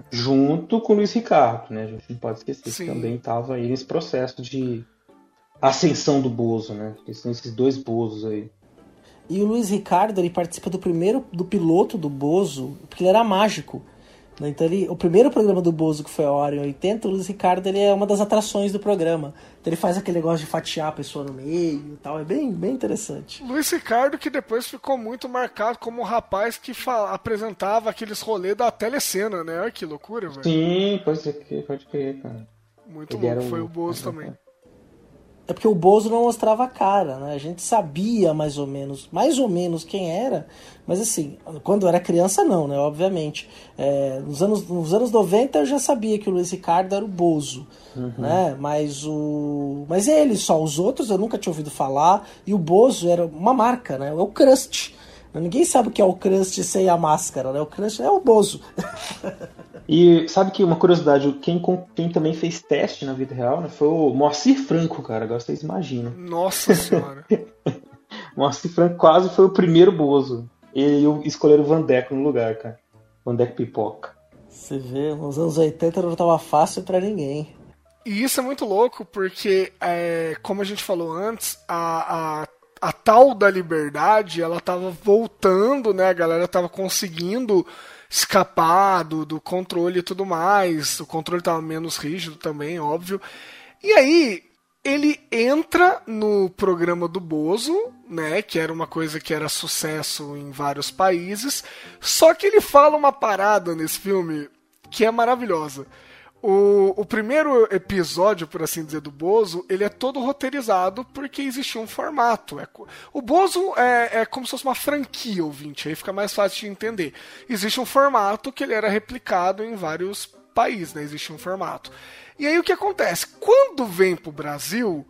F: Junto com o Luiz Ricardo, né? A gente não pode esquecer
A: Sim.
F: que também estava aí nesse processo de ascensão do Bozo, né? Porque são esses dois Bozos aí.
B: E o Luiz Ricardo, ele participa do primeiro, do piloto do Bozo, porque ele era mágico. Né? Então ele, o primeiro programa do Bozo que foi ao ar em 80, o Luiz Ricardo ele é uma das atrações do programa. Então ele faz aquele negócio de fatiar a pessoa no meio e tal, é bem, bem interessante.
A: Luiz Ricardo, que depois ficou muito marcado como um rapaz que apresentava aqueles rolês da telecena, né? Olha que loucura, velho.
F: Sim, pode ser, pode crer, cara.
A: Muito
F: Ele
A: louco.
F: um-
A: Foi o Bozo também.
B: É porque o Bozo não mostrava a cara, né? A gente sabia mais ou menos, mais ou menos quem era, mas assim, quando eu era criança não, né? Obviamente. É, nos, anos, nos anos 90 eu já sabia que o Luiz Ricardo era o Bozo, né? Mas o. Mas ele, só os outros eu nunca tinha ouvido falar, e o Bozo era uma marca, né? É o Crust. Ninguém sabe o que é o Crust sem a máscara, né? O Crust é o Bozo.
F: E sabe que uma curiosidade, quem, com- quem também fez teste na vida real né, foi o Moacir Franco, cara. Agora vocês imaginam.
A: Nossa senhora.
F: Moacir Franco quase foi o primeiro Bozo. E eu escolheram o Vandeco no lugar, cara. Vandeco Pipoca.
B: Você vê, nos anos 80 não tava fácil pra ninguém.
A: E isso é muito louco, porque, é, como a gente falou antes, a, a, a tal da liberdade, ela tava voltando, né? A galera tava conseguindo escapar do, do controle e tudo mais. O controle tava menos rígido também, óbvio. E aí, ele entra no programa do Bozo, né? Que era uma coisa que era sucesso em vários países. Só que ele fala uma parada nesse filme que é maravilhosa. O, o primeiro episódio, por assim dizer, do Bozo, ele é todo roteirizado porque existia um formato. É o Bozo é, é como se fosse uma franquia, ouvinte, aí fica mais fácil de entender. Existe um formato que ele era replicado em vários países, né? Existe um formato. E aí o que acontece? Quando vem pro Brasil,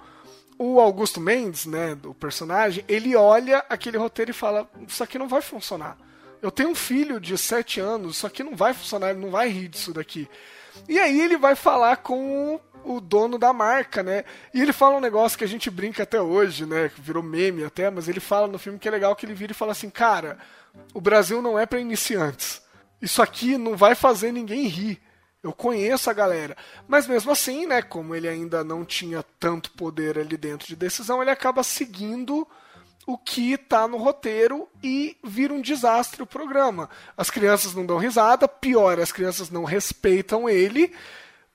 A: o Augusto Mendes, né, o personagem, ele olha aquele roteiro e fala: Isso aqui não vai funcionar. Eu tenho um filho de 7 anos, isso aqui não vai funcionar, ele não vai rir disso daqui. E aí ele vai falar com o, dono da marca, né? E ele fala um negócio que a gente brinca até hoje, né? Que virou meme até, mas ele fala no filme que é legal que ele vira e fala assim: Cara, o Brasil não é para iniciantes. Isso aqui não vai fazer ninguém rir. Eu conheço a galera. Mas mesmo assim, né, como ele ainda não tinha tanto poder ali dentro de decisão, ele acaba seguindo o que tá no roteiro e vira um desastre o programa. As crianças não dão risada, pior, as crianças não respeitam ele,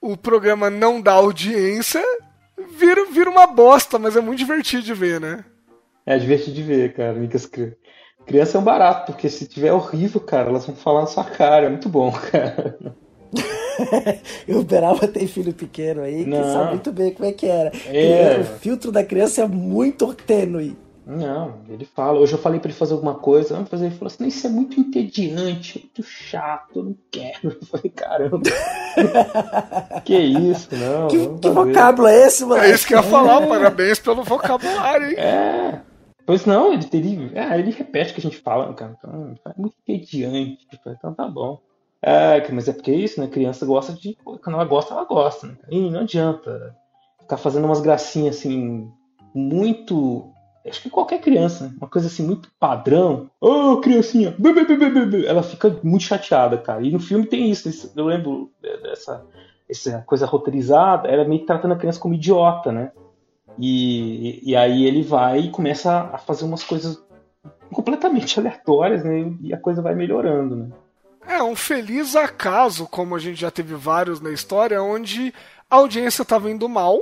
A: o programa não dá audiência, vira, vira uma bosta, mas é muito divertido de ver, né?
F: É divertido de ver, cara. Criança é um barato, porque se tiver horrível, cara, elas vão falar na sua cara. É muito bom, cara.
B: Eu esperava ter filho pequeno aí, que
F: Não.
B: sabe muito bem como é que era.
F: É.
B: O filtro da criança é muito tênue.
F: Não, ele fala. Hoje eu falei pra ele fazer alguma coisa, vamos fazer. Ele falou assim: "Não, Isso é muito entediante, muito chato, eu não quero. Eu falei: Caramba, que isso, não.
B: Que, que
F: fazer."
B: vocábulo é esse, mano?
A: É isso que eu ia falar, parabéns pelo vocabulário, hein?
F: É. Pois não, ele teria. Ah, ele repete o que a gente fala, cara. Então, é muito entediante. Tipo, Então tá bom. É, que- mas é porque é isso, né? Criança gosta de. Quando ela gosta, ela gosta, né? E não adianta ficar fazendo umas gracinhas assim, muito. Acho que qualquer criança, uma coisa assim, muito padrão. Ô, criancinha! bê, bê. Ela fica muito chateada, cara. E no filme tem isso. isso- Eu lembro dessa essa coisa roteirizada. Ela meio que tratando a criança como idiota, né? E, e aí ele vai e começa a fazer umas coisas completamente aleatórias, né? E a coisa vai melhorando, né?
A: É um feliz acaso, como a gente já teve vários na história, onde a audiência estava indo mal,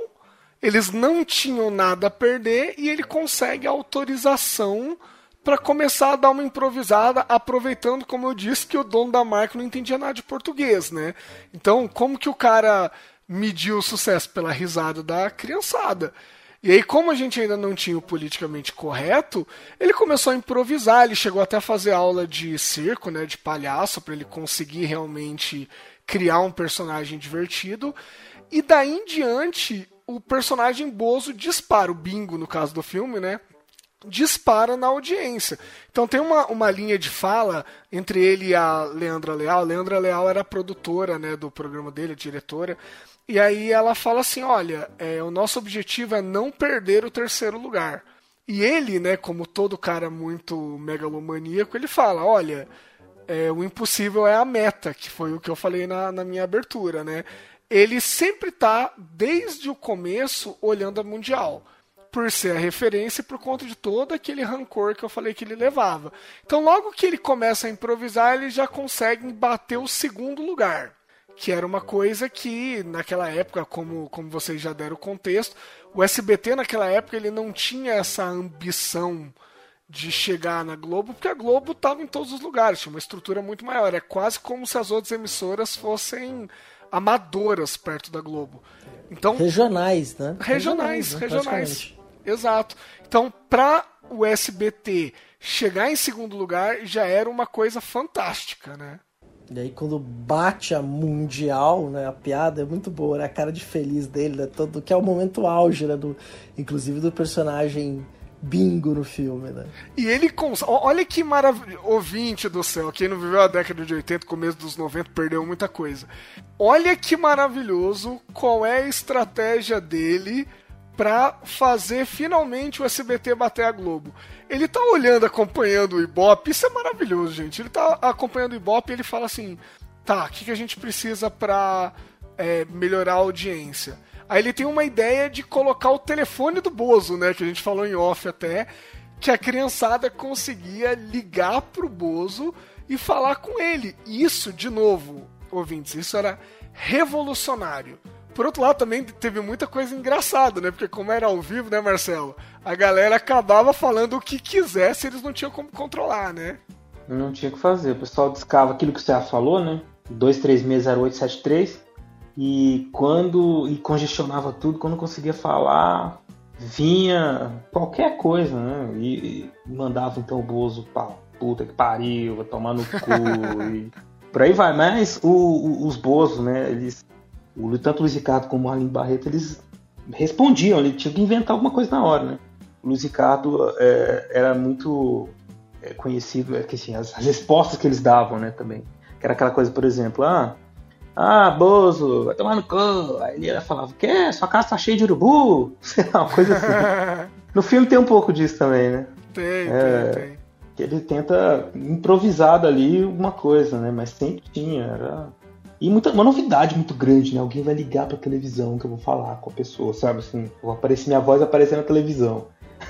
A: eles não tinham nada a perder e ele consegue autorização para começar a dar uma improvisada, aproveitando, como eu disse, que o dono da marca não entendia nada de português, né? Então, como que o cara mediu o sucesso? Pela risada da criançada. E aí, como a gente ainda não tinha o politicamente correto, ele começou a improvisar. Ele chegou até a fazer aula de circo, né, de palhaço, para ele conseguir realmente criar um personagem divertido. E daí em diante, o personagem Bozo dispara, o Bingo, no caso do filme, né? dispara na audiência. Então tem uma, uma linha de fala entre ele e a Leandra Leal. Leandra Leal era produtora né, do programa dele, diretora. E aí ela fala assim: olha, é, o nosso objetivo é não perder o terceiro lugar. E ele, né, como todo cara muito megalomaníaco, ele fala: olha, é, o impossível é a meta, que foi o que eu falei na, na minha abertura, né? Ele sempre tá, desde o começo, olhando a Mundial por ser a referência e por conta de todo aquele rancor que eu falei que ele levava. Então, logo que ele começa a improvisar, ele já consegue bater o segundo lugar. Que era uma coisa que, naquela época, como, como vocês já deram o contexto, o SBT naquela época ele não tinha essa ambição de chegar na Globo, porque a Globo estava em todos os lugares, tinha uma estrutura muito maior. É quase como se as outras emissoras fossem amadoras perto da Globo. Então,
B: regionais, né?
A: Regionais, regionais. regionais. Exato. Então, para o SBT chegar em segundo lugar já era uma coisa fantástica, né?
B: E aí quando bate a mundial, né, a piada é muito boa, né, a cara de feliz dele, né, todo que é o momento auge, né, do, inclusive do personagem bingo no filme, né?
A: E ele cons... olha que maravilhoso, ouvinte do céu, quem não viveu a década de 80, começo dos 90, perdeu muita coisa. Olha que maravilhoso qual é a estratégia dele para fazer finalmente o SBT bater a Globo. Ele tá olhando, acompanhando o Ibope, isso é maravilhoso, gente. Ele tá acompanhando o Ibope e ele fala assim: tá, o que, que a gente precisa para é, melhorar a audiência? Aí ele tem uma ideia de colocar o telefone do Bozo, né? Que a gente falou em off até, que a criançada conseguia ligar pro Bozo e falar com ele. Isso, de novo, ouvintes, isso era revolucionário. Por outro lado, também teve muita coisa engraçada, né? Porque como era ao vivo, né, Marcelo? A galera acabava falando o que quisesse, eles não tinham como controlar, né?
F: Não tinha o que fazer. O pessoal discava aquilo que você falou, né? 2360873. E quando. E congestionava tudo, quando conseguia falar, vinha qualquer coisa, né? E, e mandava então o Bozo pra puta que pariu, vai tomar no cu. e por aí vai. Mas o, o, os Bozo, né? Eles o, tanto o Luiz Ricardo como o Arlindo Barreto, eles respondiam, ele tinha que inventar alguma coisa na hora, né? O Luiz Ricardo é, era muito é, conhecido, é, que, assim, as, as, respostas que eles davam, né, também. Que era aquela coisa, por exemplo, ah, ah, Bozo, vai tomar no cu. Aí ele falava, o quê? Sua casa tá cheia de urubu? Sei lá, uma coisa assim. no filme tem um pouco disso também, né?
A: Tem, é, tem, tem.
F: Que ele tenta improvisar dali uma coisa, né? Mas sempre tinha, era e muita, uma novidade muito grande, né? Alguém vai ligar pra televisão que eu vou falar com a pessoa, sabe? Assim, vou aparecer, minha voz aparecer na televisão.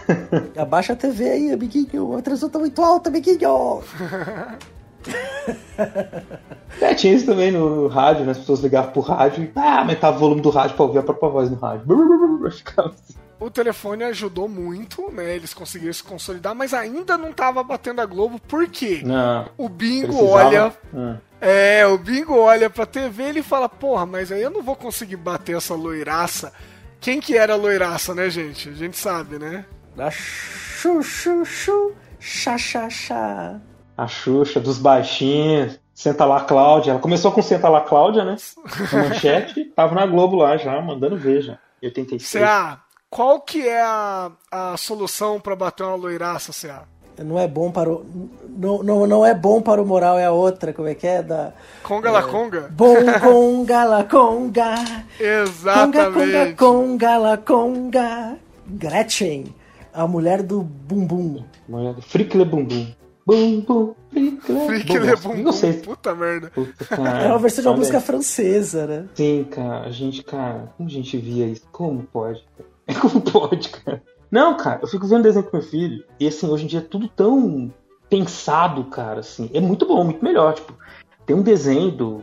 B: Abaixa a TV aí, amiguinho. A transmissão tá muito alta, amiguinho.
F: é, tinha isso também no rádio, né? As pessoas ligavam pro rádio e ah, aumentava o volume do rádio pra ouvir a própria voz no rádio.
A: Assim. O telefone ajudou muito, né? Eles conseguiram se consolidar, mas ainda não tava batendo a Globo, por quê?
F: Não,
A: o Bingo precisava... olha. Hum. É, o Bingo olha pra TV e ele fala, porra, mas aí eu não vou conseguir bater essa loiraça. Quem que era a loiraça, né, gente? A gente sabe, né?
B: A Xuxa, Xa, xa, xa.
F: A Xuxa, dos baixinhos. Senta lá, Cláudia. Ela começou com Senta lá, Cláudia, né? manchete. tava na Globo lá já, mandando ver já. 86.
A: CA, qual que é a, a solução para bater uma loiraça, CA?
B: não é bom para o não, não, não é bom para o moral é a outra como é que é da
A: conga la conga
B: bom conga la conga
A: exatamente
B: conga conga la conga Gretchen a mulher do bumbum
F: mulher do frikle bumbum bum bum
A: frikle bumbum não sei puta merda.
F: Puta, cara,
B: é uma versão de uma música francesa né?
F: Sim cara a gente cara como a gente via isso? Como pode como pode cara? Não, cara, eu fico vendo desenho com meu filho, e assim, hoje em dia é tudo tão pensado, cara, assim. É muito bom, muito melhor, tipo. Tem um desenho do,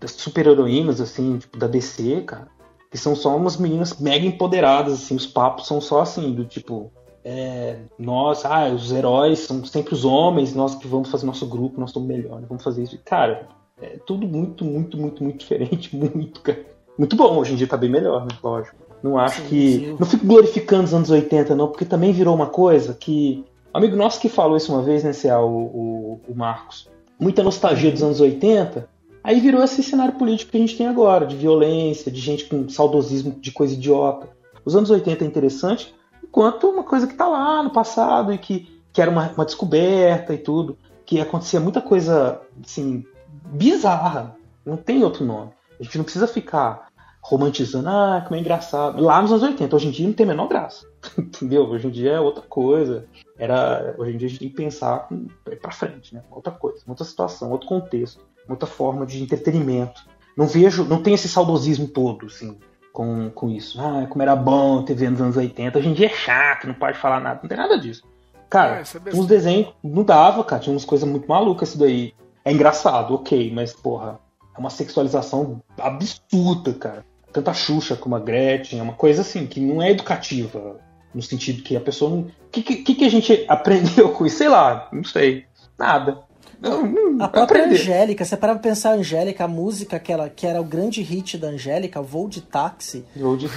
F: das super-heroínas, assim, tipo, da DC, cara, que são só umas meninas mega empoderadas, assim, os papos são só assim, do tipo, é, nós, ah, os heróis são sempre os homens, nós que vamos fazer nosso grupo, nós somos melhores, vamos fazer isso. Cara, é tudo muito, muito, muito, muito diferente, muito, cara. Muito bom, hoje em dia tá bem melhor, né? Lógico. Não acho
B: Sim,
F: que.
B: sim.
F: Não fico glorificando os anos 80, não, porque também virou uma coisa que. Um amigo nosso que falou isso uma vez, né, C.A., o, o, o Marcos. Muita nostalgia dos anos 80. Aí virou esse cenário político que a gente tem agora, de violência, de gente com saudosismo de coisa idiota. Os anos 80 é interessante, enquanto uma coisa que tá lá no passado e que, que era uma, uma descoberta e tudo, que acontecia muita coisa, assim, bizarra. Não tem outro nome. A gente não precisa ficar romantizando, ah, como é engraçado. Lá nos anos 80, hoje em dia não tem a menor graça. Entendeu? Hoje em dia é outra coisa. Era, hoje em dia a gente tem que pensar com- pra frente, né? Outra coisa, outra situação, outro contexto, outra forma de entretenimento. Não vejo, não tem esse saudosismo todo, assim, com, com isso. Ah, como era bom TV nos anos 80. Hoje em dia é chato, não pode falar nada. Não tem nada disso. Cara,
A: É, é
F: uns desenhos não dava, cara. Tinha umas coisas muito malucas isso daí. É engraçado, ok, mas, porra, é uma sexualização absurda, cara. Tanto a Xuxa como a Gretchen, é uma coisa assim, que não é educativa. No sentido que a pessoa não. O que, que, que a gente aprendeu com isso? Sei lá, não sei. Nada. Não, não
B: A própria
F: aprender.
B: Angélica, você para pensar a Angélica, a música que, ela, que era o grande hit da Angélica, Voo de Táxi.
F: Vou de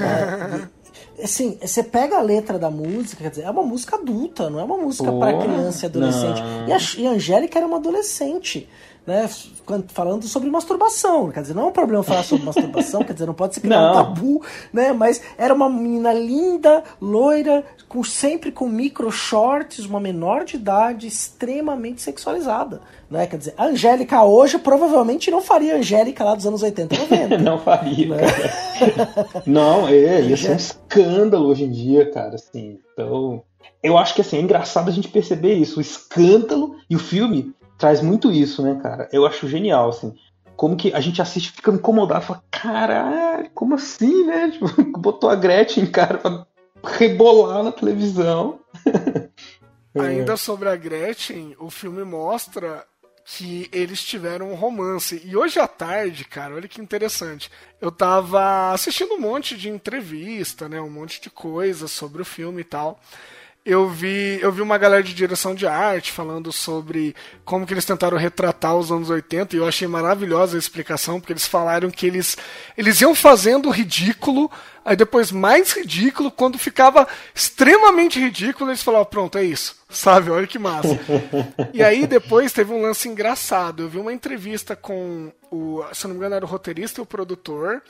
B: Assim, você pega a letra da música, quer dizer, é uma música adulta, não é uma música para criança e adolescente.
F: não.
B: E a, e a Angélica era uma adolescente, né? quando- Falando sobre masturbação. Quer dizer, não é um problema falar sobre masturbação, quer dizer, não pode se criar um tabu, né? Mas era uma menina linda, loira, com, sempre com micro shorts, uma menor de idade, extremamente sexualizada. Né? Quer dizer, a Angélica hoje provavelmente não faria a Angélica lá dos anos 80, 90.
F: Não faria,
B: Né?
F: Não, é, ia ser um escândalo hoje em dia, cara, assim. Então, eu acho que assim, é engraçado a gente perceber isso. O escândalo e o filme traz muito isso, né, cara? Eu acho genial, assim. Como que a gente assiste fica incomodado, fala, caralho, como assim, né? Tipo, botou a Gretchen, cara, pra rebolar na televisão. É.
A: Ainda sobre a Gretchen, o filme mostra que eles tiveram um romance. E hoje à tarde, cara, olha que interessante. Eu tava assistindo um monte de entrevista, né? Um monte de coisa sobre o filme e tal. Eu vi, eu vi uma galera de direção de arte falando sobre como que eles tentaram retratar os anos 80 e eu achei maravilhosa a explicação, porque eles falaram que eles, eles iam fazendo ridículo, aí depois mais ridículo, quando ficava extremamente ridículo, eles falavam, pronto, é isso. Sabe? Olha que massa. E aí depois teve um lance engraçado. Eu vi uma entrevista com o, se não me engano, era o roteirista e o produtor.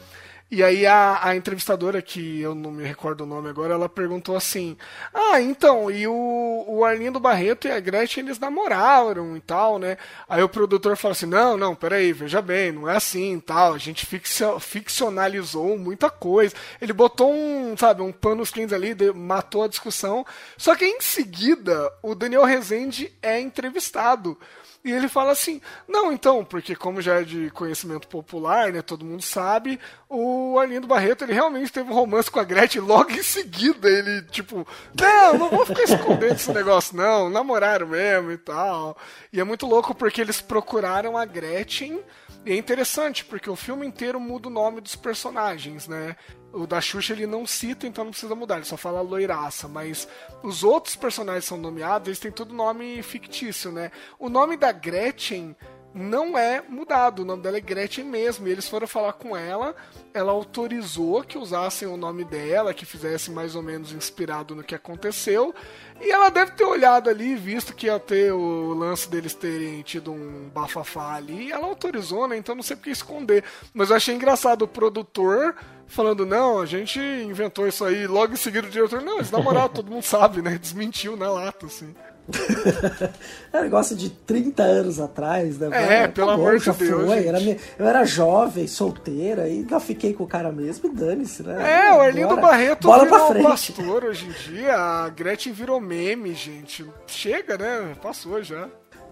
A: E aí a, a entrevistadora, que eu não me recordo o nome agora, ela perguntou assim: Ah, então, e o, o Arlindo Barreto e a Gretchen, eles namoraram e tal, né? Aí o produtor falou assim: Não, não, peraí, veja bem, não é assim e tal. A gente ficcio- ficcionalizou muita coisa. Ele botou um, sabe, um panos quentes ali, matou a discussão. Só que em seguida, o Daniel Rezende é entrevistado. E ele fala assim: não, então, porque como já é de conhecimento popular, né, todo mundo sabe, o Arlindo Barreto ele realmente teve um romance com a Gretchen logo em seguida. Ele, tipo, não, não vou ficar escondendo esse negócio, não, namoraram mesmo e tal. E é muito louco porque eles procuraram a Gretchen. E é interessante, porque o filme inteiro muda o nome dos personagens, né? O da Xuxa ele não cita, então não precisa mudar, ele só fala loiraça. Mas os outros personagens são nomeados, eles têm tudo nome fictício, né? O nome da Gretchen não é mudado, o nome dela é Gretchen mesmo. E eles foram falar com ela, ela autorizou que usassem o nome dela, que fizesse mais ou menos inspirado no que aconteceu. E ela deve ter olhado ali, visto que ia ter o lance deles terem tido um bafafá ali, ela autorizou, né? Então não sei por que esconder. Mas eu achei engraçado o produtor falando, não, a gente inventou isso aí, logo em seguida o diretor, não, eles namoraram, todo mundo sabe, né? Desmentiu na lata, assim.
B: É um negócio de 30 anos atrás, né?
A: É,
B: Vai,
A: pelo amor de Deus,
B: foi. Era eu era jovem, solteira, e já fiquei com o cara mesmo e dane-se, né?
A: É, o Arlindo. Barreto
B: Bola pra
A: virou
B: frente.
A: pastor hoje em dia, a Gretchen virou meme, gente. Chega, né? Passou já.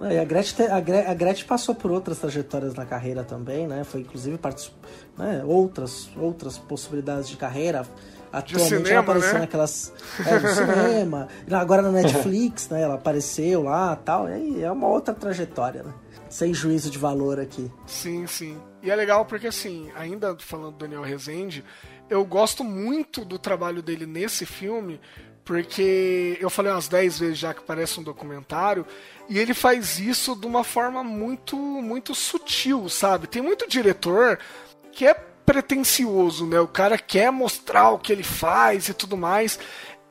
B: E a, Gretchen, a, Gre- a Gretchen passou por outras trajetórias na carreira também, né? Foi inclusive particip- né, outras, outras possibilidades de carreira. Atualmente
A: cinema,
B: ela apareceu
A: né?
B: naquelas. É, no cinema. Agora na Netflix, né? Ela apareceu lá tal. E aí é uma outra trajetória, né? Sem juízo de valor aqui.
A: Sim, sim. E é legal porque, assim, ainda falando do Daniel Rezende, eu gosto muito do trabalho dele nesse filme, Porque eu falei umas 10 vezes já que parece um documentário, e ele faz isso de uma forma muito muito sutil, sabe? Tem muito diretor que é pretencioso, né? O cara quer mostrar o que ele faz e tudo mais.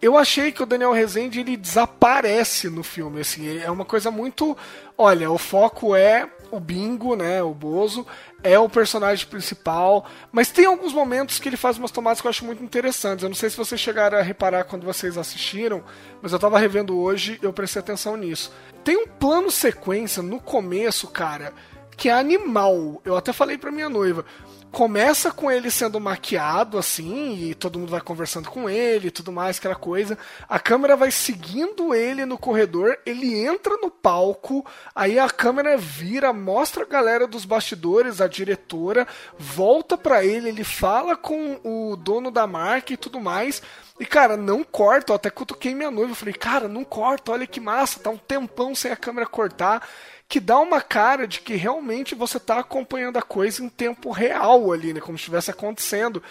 A: Eu achei que o Daniel Rezende ele desaparece no filme, assim, é uma coisa muito, olha, o foco é o Bingo, né, o Bozo, é o personagem principal, mas tem alguns momentos que ele faz umas tomadas que eu acho muito interessantes. Eu não sei se vocês chegaram a reparar quando vocês assistiram, mas eu tava revendo hoje eu prestei atenção nisso. Tem um plano sequência no começo, cara, que é animal. Eu até falei pra minha noiva. Começa com ele sendo maquiado assim, e todo mundo vai conversando com ele e tudo mais, aquela coisa. A câmera vai seguindo ele no corredor, ele entra no palco, aí a câmera vira, mostra a galera dos bastidores, a diretora, volta pra ele, ele fala com o dono da marca e tudo mais. E, cara, não corta. Eu até cutuquei minha noiva. Eu falei, cara, não corta, olha que massa. Tá um tempão sem a câmera cortar que dá uma cara de que realmente você está acompanhando a coisa em tempo real ali, né, como se estivesse acontecendo.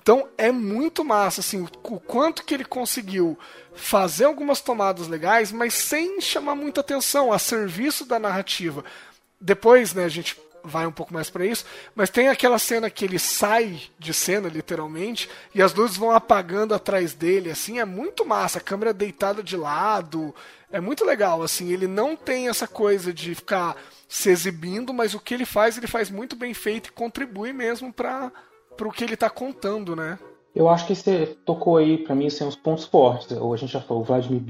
A: Então é muito massa, assim, o quanto que ele conseguiu fazer algumas tomadas legais, mas sem chamar muita atenção, a serviço da narrativa. Depois, né, a gente vai um pouco mais para isso, mas tem aquela cena que ele sai de cena, literalmente, e as luzes vão apagando atrás dele, assim, é muito massa, a câmera deitada de lado, é muito legal, assim, ele não tem essa coisa de ficar se exibindo, mas o que ele faz, ele faz muito bem feito e contribui mesmo para o que ele está contando, né?
F: Eu acho que você tocou aí, para mim, assim, os pontos fortes. A gente já falou, o Vladimir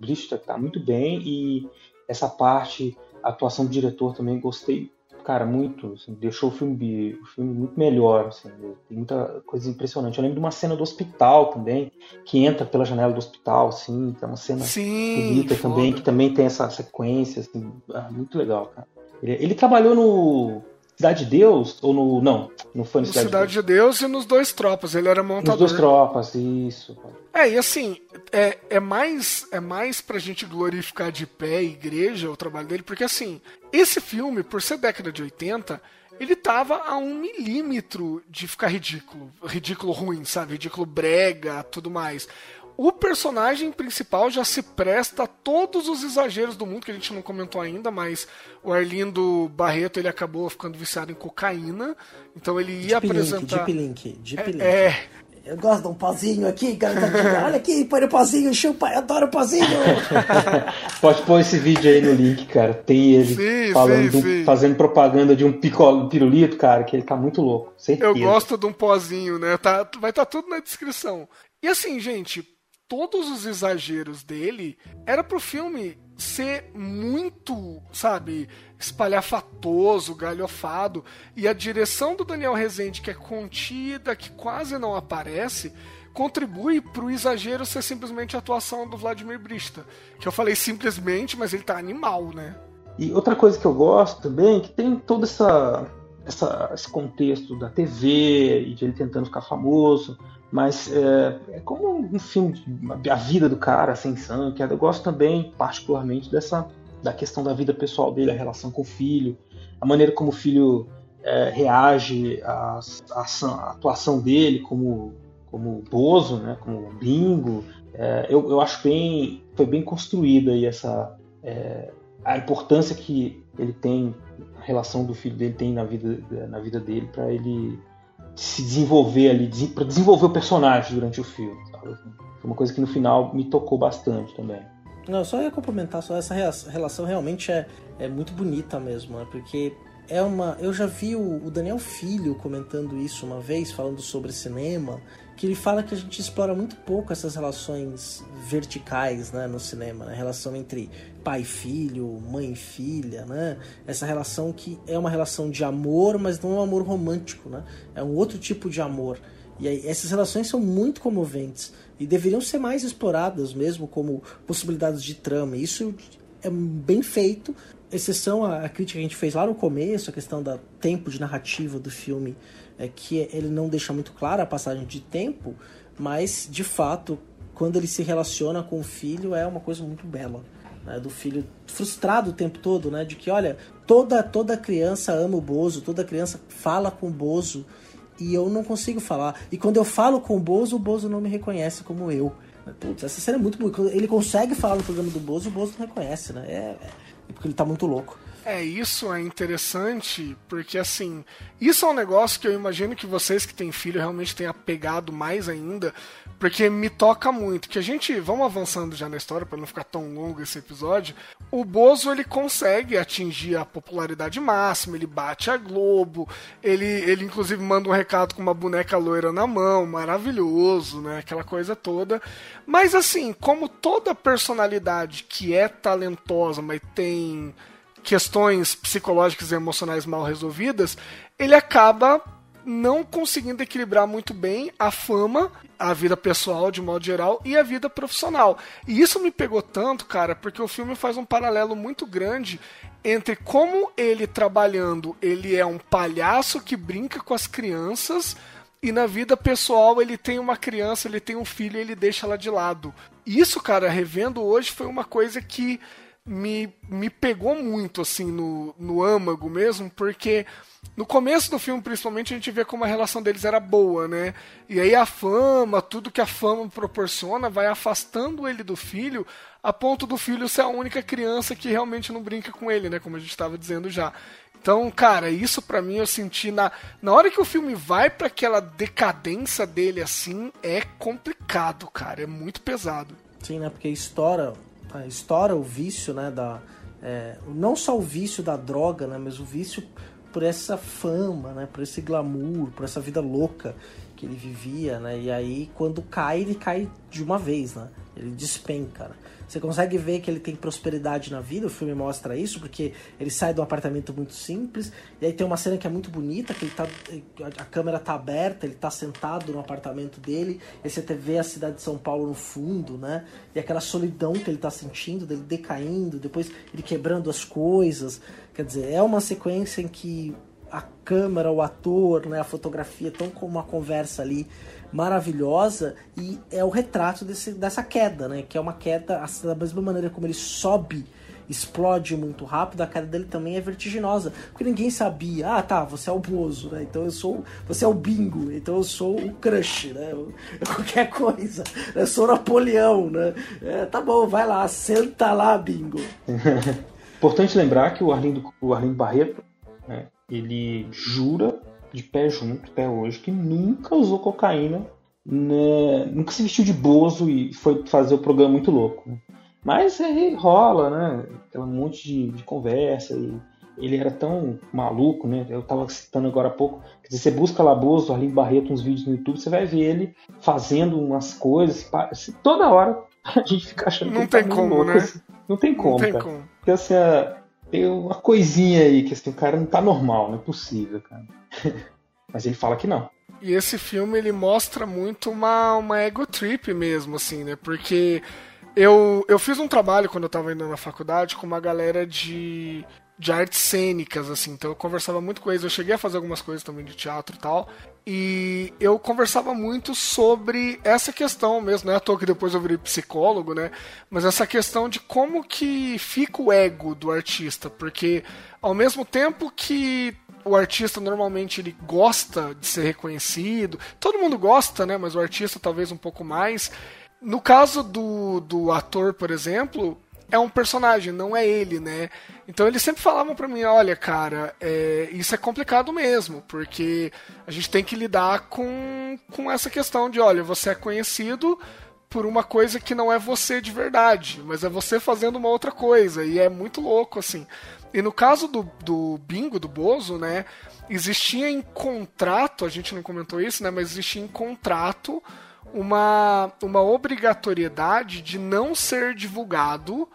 F: Blista tá muito bem e essa parte, a atuação do diretor também gostei cara, muito, assim, deixou o filme, o filme muito melhor, assim, tem muita coisa impressionante. Eu lembro de uma cena do hospital também, que entra pela janela do hospital, assim, que é uma cena
A: Sim,
F: bonita
A: foda.
F: também, que também tem essa sequência, assim, ah, muito legal, cara. Ele, ele, trabalhou no Cidade de Deus, ou no, não, não foi no, Cidade,
A: Cidade de Deus. de Deus e nos Dois Tropas, ele era montador.
F: Nos Dois Tropas, isso.
A: É, e assim, é, é mais é mais pra gente glorificar de pé a igreja o trabalho dele, porque assim, esse filme, por ser década de 80, ele tava a um milímetro de ficar ridículo. Ridículo ruim, sabe? Ridículo brega, tudo mais. O personagem principal já se presta a todos os exageros do mundo, que a gente não comentou ainda, mas o Arlindo Barreto ele acabou ficando viciado em cocaína. Então ele ia
B: Deep
A: apresentar.
B: Link, Deep Link, Deep
A: é,
B: Link.
A: é,
B: Eu gosto de um pozinho aqui, garoto. Olha aqui, põe o pozinho, chupa, eu adoro pozinho.
F: Pode pôr esse vídeo aí no link, cara. Tem ele
A: Sim,
F: falando,
A: sim,
F: do-
A: sim.
F: fazendo propaganda de um pico- pirulito, cara, que ele tá muito louco. Certeza.
A: Eu gosto de um pozinho, né? Tá, vai estar tudo na descrição. E assim, gente, todos os exageros dele era pro filme ser muito, sabe, espalhafatoso, galhofado. E a direção do Daniel Rezende, que é contida, que quase não aparece, contribui pro exagero ser simplesmente a atuação do Vladimir Brista. Que eu falei simplesmente, mas ele tá animal, né?
F: E outra coisa que eu gosto também, que tem todo essa, essa- esse contexto da TV e de ele tentando ficar famoso, mas é, é como um filme, a vida do cara, a ascensão, que eu gosto também, particularmente, dessa da questão da vida pessoal dele, a relação com o filho, a maneira como o filho é, reage à, à à atuação dele como, como Bozo, né, como Bingo. É, eu, eu acho bem, foi bem construída aí essa é, a importância que ele tem, a relação do filho dele tem na vida, na vida dele para ele se desenvolver ali, para desenvolver o personagem durante o filme. Sabe? Foi uma coisa que no final me tocou bastante também.
B: Não, eu só ia complementar, só essa relação realmente é, é muito bonita mesmo, né? Porque é uma. Eu já vi o, o Daniel Filho comentando isso uma vez, falando sobre cinema, que ele fala que a gente explora muito pouco essas relações verticais né, no cinema, né? A relação entre pai e filho, mãe e filha, né? Essa relação que é uma relação de amor, mas não é um amor romântico, né? É um outro tipo de amor. E aí, essas relações são muito comoventes e deveriam ser mais exploradas mesmo como possibilidades de trama. Isso é bem feito, exceção à crítica que a gente fez lá no começo, a questão do tempo de narrativa do filme, é que ele não deixa muito clara a passagem de tempo, mas de fato, quando ele se relaciona com o filho, é uma coisa muito bela. Né, do filho frustrado o tempo todo, né? De que, olha, toda, toda criança ama o Bozo, toda criança fala com o Bozo, e eu não consigo falar. E quando eu falo com o Bozo, o Bozo não me reconhece como eu. Putz, essa cena é muito boa. Ele consegue falar no programa do Bozo, o Bozo não reconhece, né? É, é porque ele tá muito louco.
A: É, isso é interessante, porque assim, isso é um negócio que eu imagino que vocês que têm filho realmente tenham pegado mais ainda, porque me toca muito. Que a gente, vamos avançando já na história para não ficar tão longo esse episódio. O Bozo ele consegue atingir a popularidade máxima, ele bate a Globo, ele, ele inclusive manda um recado com uma boneca loira na mão, maravilhoso, né? Aquela coisa toda. Mas assim, como toda personalidade que é talentosa, mas tem questões psicológicas e emocionais mal resolvidas, ele acaba não conseguindo equilibrar muito bem a fama, a vida pessoal de modo geral e a vida profissional. E isso me pegou tanto, cara, porque o filme faz um paralelo muito grande entre como ele trabalhando, ele é um palhaço que brinca com as crianças e na vida pessoal ele tem uma criança, ele tem um filho e ele deixa ela de lado. Isso, cara, revendo hoje foi uma coisa que me, me pegou muito, assim, no, no âmago mesmo, porque no começo do filme, principalmente, a gente vê como a relação deles era boa, né? E aí a fama, tudo que a fama proporciona, vai afastando ele do filho, a ponto do filho ser a única criança que realmente não brinca com ele, né? Como a gente estava dizendo já. Então, cara, isso para mim eu senti na, na hora que o filme vai para aquela decadência dele assim, é complicado, cara, é muito pesado.
B: Sim, né? Porque estoura estoura o vício, né, da é, não só o vício da droga, né, mas o vício por essa fama, né, por esse glamour, por essa vida louca que ele vivia, né? E aí quando cai, ele cai de uma vez, né? Ele despenca. Né? Você consegue ver que ele tem prosperidade na vida, o filme mostra isso, porque ele sai de um apartamento muito simples, e aí tem uma cena que é muito bonita, que ele tá, a câmera tá aberta, ele tá sentado no apartamento dele, e você vê a cidade de São Paulo no fundo, né? E aquela solidão que ele tá sentindo, dele decaindo, depois ele quebrando as coisas. Quer dizer, é uma sequência em que a câmera, o ator, né, a fotografia estão com uma conversa ali maravilhosa e é o retrato desse, dessa queda, né? Que é uma queda, assim, da mesma maneira como ele sobe, explode muito rápido, a queda dele também é vertiginosa. Porque ninguém sabia, ah tá, você é o Bozo, né? Então eu sou. Você é o Bingo, então eu sou o Crush, né? Eu, qualquer coisa. Eu sou Napoleão, né? É, tá bom, vai lá, senta lá, Bingo.
F: Importante lembrar que o Arlindo, o Arlindo Barreto, né, ele jura de pé junto até hoje que nunca usou cocaína, né, nunca se vestiu de bozo e foi fazer o programa muito louco. Né? Mas aí rola, né? Aquela monte de, de, conversa e ele era tão maluco, né? Eu tava citando agora há pouco. Quer dizer, você busca lá Bozo, Arlindo Barreto, uns vídeos no YouTube, você vai ver ele fazendo umas coisas. Toda hora a gente fica achando
A: não
F: que
A: ele tá como,
F: louco.
A: Né?
F: Assim. Não tem como,
A: não tem
F: cara.
A: como.
F: Porque assim, tem uma coisinha aí que assim, o cara não tá normal, não é possível, cara. Mas ele fala que não.
A: E esse filme ele mostra muito uma, uma ego trip mesmo, assim, né? Porque eu, eu fiz um trabalho quando eu tava indo na faculdade com uma galera de, de artes cênicas, assim, então eu conversava muito com eles. Eu cheguei a fazer algumas coisas também de teatro e tal. E eu conversava muito sobre essa questão mesmo, não é à toa que depois eu virei psicólogo, né? Mas essa questão de como que fica o ego do artista, porque ao mesmo tempo que o artista normalmente ele gosta de ser reconhecido, todo mundo gosta, né? Mas o artista talvez um pouco mais. No caso do, do ator, por exemplo, é um personagem, não é ele, né? Então eles sempre falavam para mim, olha, cara, é, isso é complicado mesmo, porque a gente tem que lidar com, com essa questão de, olha, você é conhecido por uma coisa que não é você de verdade, mas é você fazendo uma outra coisa, e é muito louco, assim. E no caso do, do Bingo, do Bozo, né, existia em contrato, a gente não comentou isso, né, mas existia em contrato uma, uma obrigatoriedade de não ser divulgado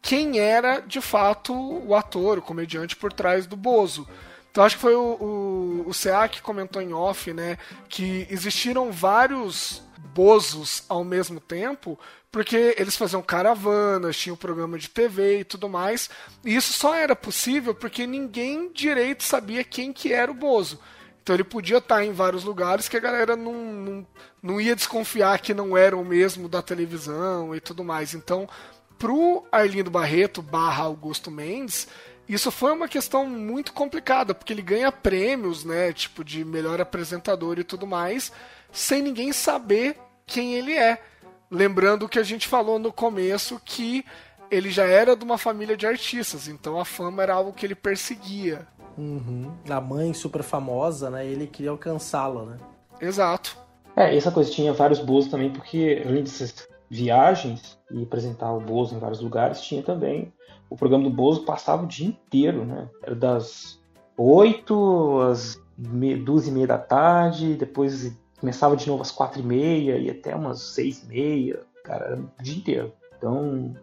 A: quem era de fato o ator, o comediante por trás do Bozo. Então acho que foi o, o, o CA que comentou em off, né? Que existiram vários Bozos ao mesmo tempo, porque eles faziam caravanas, tinham programa de TV e tudo mais. E isso só era possível porque ninguém direito sabia quem que era o Bozo. Então ele podia estar em vários lugares que a galera não, não, não ia desconfiar que não era o mesmo da televisão e tudo mais. Então, pro Arlindo Barreto barra Augusto Mendes, isso foi uma questão muito complicada, porque ele ganha prêmios, né, tipo de melhor apresentador e tudo mais, sem ninguém saber quem ele é. Lembrando que a gente falou no começo que ele já era de uma família de artistas, então a fama era algo que ele perseguia.
B: Uhum. A mãe super famosa, né? Ele queria alcançá-la, né?
A: Exato.
F: É, essa coisa tinha vários Bozo também, porque além dessas viagens e apresentar o Bozo em vários lugares, tinha também o programa do Bozo passava o dia inteiro, né? Era das 8 às duas e meia da tarde, depois começava de novo às quatro e meia e até umas seis e meia, cara, o dia inteiro. Então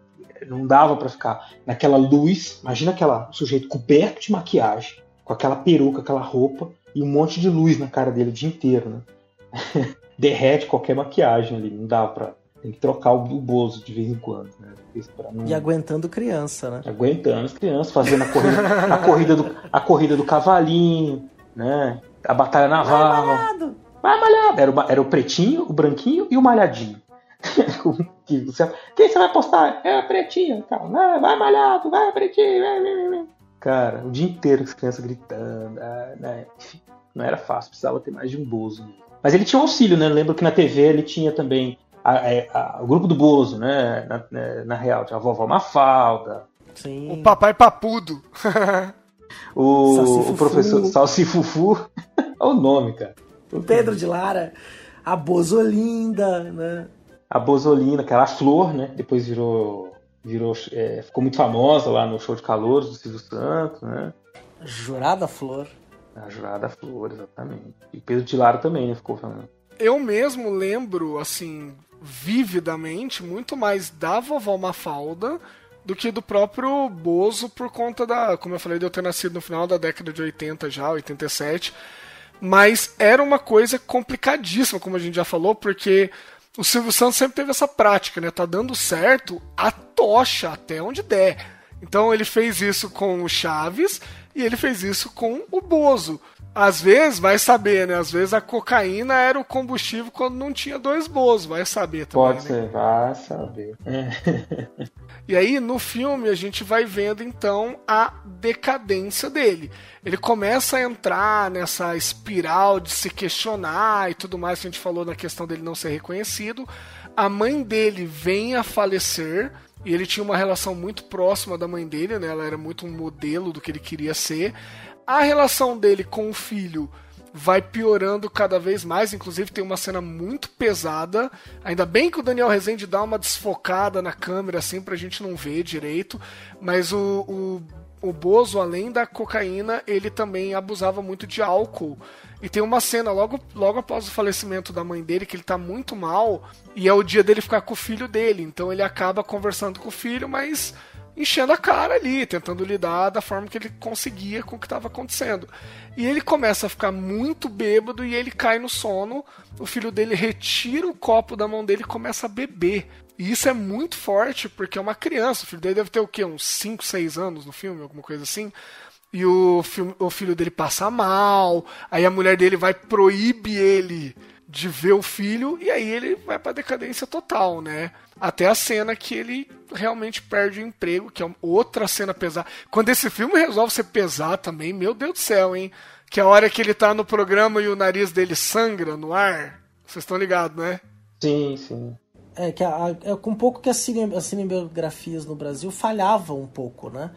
F: não dava pra ficar naquela luz. Imagina aquela sujeito coberto de maquiagem, com aquela peruca, aquela roupa e um monte de luz na cara dele o dia inteiro, né? Derrete qualquer maquiagem ali, não dá pra. Tem que trocar o, o bozo de vez em quando, né? Não-
B: E aguentando criança, né?
F: aguentando as crianças, fazendo a corrida, a corrida, do, a corrida do cavalinho, né? A batalha naval.
B: Malhado!
F: Vai malhado. Era o, era o pretinho, o branquinho e o malhadinho. Quem você vai postar? É a pretinha. Tal. Vai, vai malhado, vai pretinho. Vai, vai, vai. Cara, o dia inteiro com as crianças gritando. ah, né? Enfim, Não era fácil, precisava ter mais de um Bozo. Mas ele tinha um auxílio, né? Eu lembro que na TV ele tinha também a- a- a- o grupo do Bozo, né? Na, na- na real, tinha a vovó Mafalda,
B: Sim.
A: O papai papudo.
F: o, o professor Salsifufu. Olha o nome, cara.
B: O Pedro de Lara, a Bozolinda, né?
F: A Bozolina, que era a Flor, né? Depois virou. virou é, ficou muito famosa lá no show de calouros do Silvio Santos, né?
B: Jurada Flor.
F: A Jurada Flor, exatamente. E Pedro de Lara também, né? Ficou famoso.
A: Eu mesmo lembro, assim, vividamente, muito mais da vovó Mafalda do que do próprio Bozo por conta da, como eu falei, de eu ter nascido no final da década de 80 já, 87. Mas era uma coisa complicadíssima, como a gente já falou, porque o Silvio Santos sempre teve essa prática, né? Tá dando certo a tocha até onde der. Então ele fez isso com o Chaves e ele fez isso com o Bozo. Às vezes, vai saber, né? Às vezes a cocaína era o combustível quando não tinha dois Bozos, vai saber também.
F: Pode
A: né?
F: ser, vai saber. É.
A: E aí, no filme, a gente vai vendo então a decadência dele. Ele começa a entrar nessa espiral de se questionar e tudo mais que a gente falou na questão dele não ser reconhecido. A mãe dele vem a falecer. E ele tinha uma relação muito próxima da mãe dele, né? Ela era muito um modelo do que ele queria ser. A relação dele com o filho vai piorando cada vez mais. Inclusive, tem uma cena muito pesada. Ainda bem que o Daniel Rezende dá uma desfocada na câmera, assim, pra gente não ver direito. Mas o, o, o Bozo, além da cocaína, ele também abusava muito de álcool. E tem uma cena logo, logo após o falecimento da mãe dele que ele tá muito mal. E é o dia dele ficar com o filho dele. Então ele acaba conversando com o filho, mas enchendo a cara ali, tentando lidar da forma que ele conseguia com o que estava acontecendo. E ele começa a ficar muito bêbado e ele cai no sono. O filho dele retira o copo da mão dele e começa a beber. E isso é muito forte porque é uma criança. O filho dele deve ter o quê? Uns 5, 6 anos no filme, alguma coisa assim. E o, filme- o filho dele passa mal. Aí a mulher dele vai proíbe ele de ver o filho e aí ele vai pra decadência total, né? Até a cena que ele realmente perde o emprego, que é outra cena pesada. Quando esse filme resolve ser pesado também, meu Deus do céu, hein? Que é a hora que ele tá no programa e o nariz dele sangra no ar. Vocês estão ligados, né?
F: Sim, sim.
B: É que a, a- é com um pouco que as, cine, as cinebiografias no Brasil falhavam um pouco, né?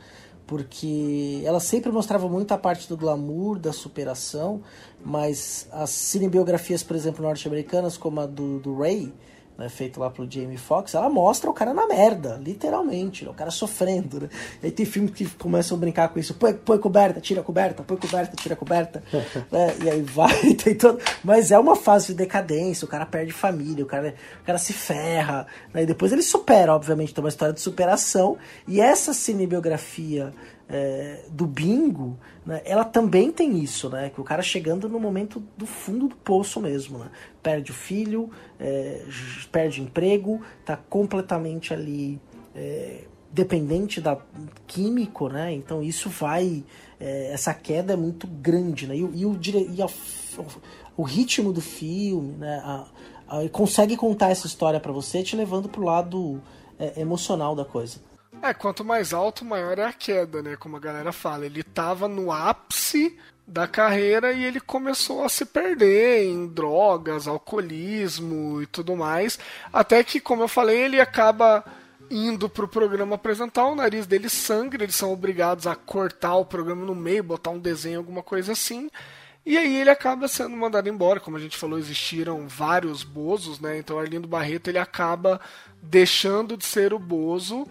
B: Porque elas sempre mostravam muito a parte do glamour, da superação, mas as cinebiografias, por exemplo, norte-americanas, como a do, do Ray, né, feito lá pelo Jamie Foxx, ela mostra o cara na merda, literalmente, né, o cara sofrendo, né? E aí tem filmes que começam a brincar com isso, põe, põe coberta, tira a coberta, põe coberta, tira a coberta, né, e aí vai, tem todo... Mas é uma fase de decadência, o cara perde família, o cara, o cara se ferra, né, e depois ele supera, obviamente, tem uma história de superação, e essa cinebiografia é, do bingo, né, ela também tem isso, né? Que o cara chegando no momento do fundo do poço mesmo, né? Perde o filho, é, perde emprego, tá completamente ali é, dependente da químico, né? Então isso vai, é, essa queda é muito grande, né? E, o- e o, e a o ritmo do filme, né? A- a- consegue contar essa história pra você, te levando pro lado é, emocional da coisa.
A: É, quanto mais alto, maior é a queda, né? Como a galera fala. Ele tava no ápice da carreira e ele começou a se perder em drogas, alcoolismo e tudo mais. Até que, como eu falei, ele acaba indo pro programa apresentar, o nariz dele sangra, eles são obrigados a cortar o programa no meio, botar um desenho, alguma coisa assim. E aí ele acaba sendo mandado embora, como a gente falou, existiram vários Bozos, né? Então Arlindo Barreto ele acaba deixando de ser o Bozo.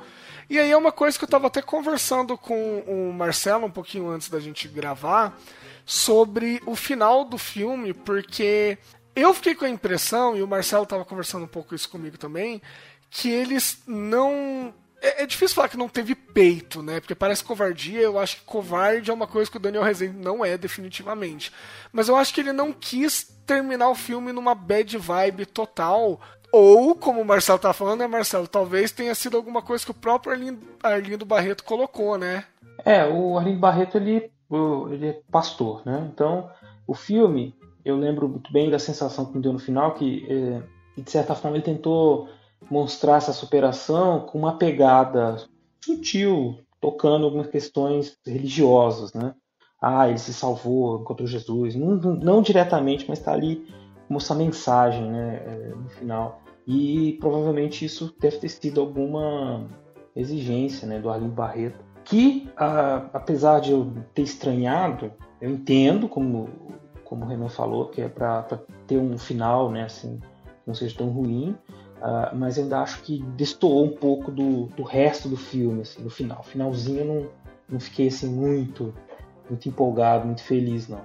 A: E aí é uma coisa que eu estava até conversando com o Marcelo um pouquinho antes da gente gravar sobre o final do filme, porque eu fiquei com a impressão, e o Marcelo estava conversando um pouco isso comigo também, que eles não. É, é, difícil falar que não teve peito, né? Porque parece covardia. Eu acho que covarde é uma coisa que o Daniel Rezende não é, definitivamente. Mas eu acho que ele não quis terminar o filme numa bad vibe total. Ou, como o Marcelo tá falando, né, Marcelo? Talvez tenha sido alguma coisa que o próprio Arlindo, Arlindo Barreto colocou, né?
F: É, o Arlindo Barreto ele, ele é pastor, né? Então, o filme, eu lembro muito bem da sensação que me deu no final, que é, de certa forma ele tentou mostrar essa superação com uma pegada sutil, tocando algumas questões religiosas, né? Ah, ele se salvou, encontrou Jesus. Não, não, diretamente, mas está ali essa mensagem né, é, no final. E provavelmente isso deve ter sido alguma exigência né, do Arlindo Barreto, que, a, apesar de eu ter estranhado, eu entendo, como, como o Renan falou, que é para ter um final né, assim, não seja tão ruim, Uh, mas ainda acho que destoou um pouco do, do resto do filme, assim, no final. Finalzinho eu não, não fiquei assim muito, muito empolgado, muito feliz, não.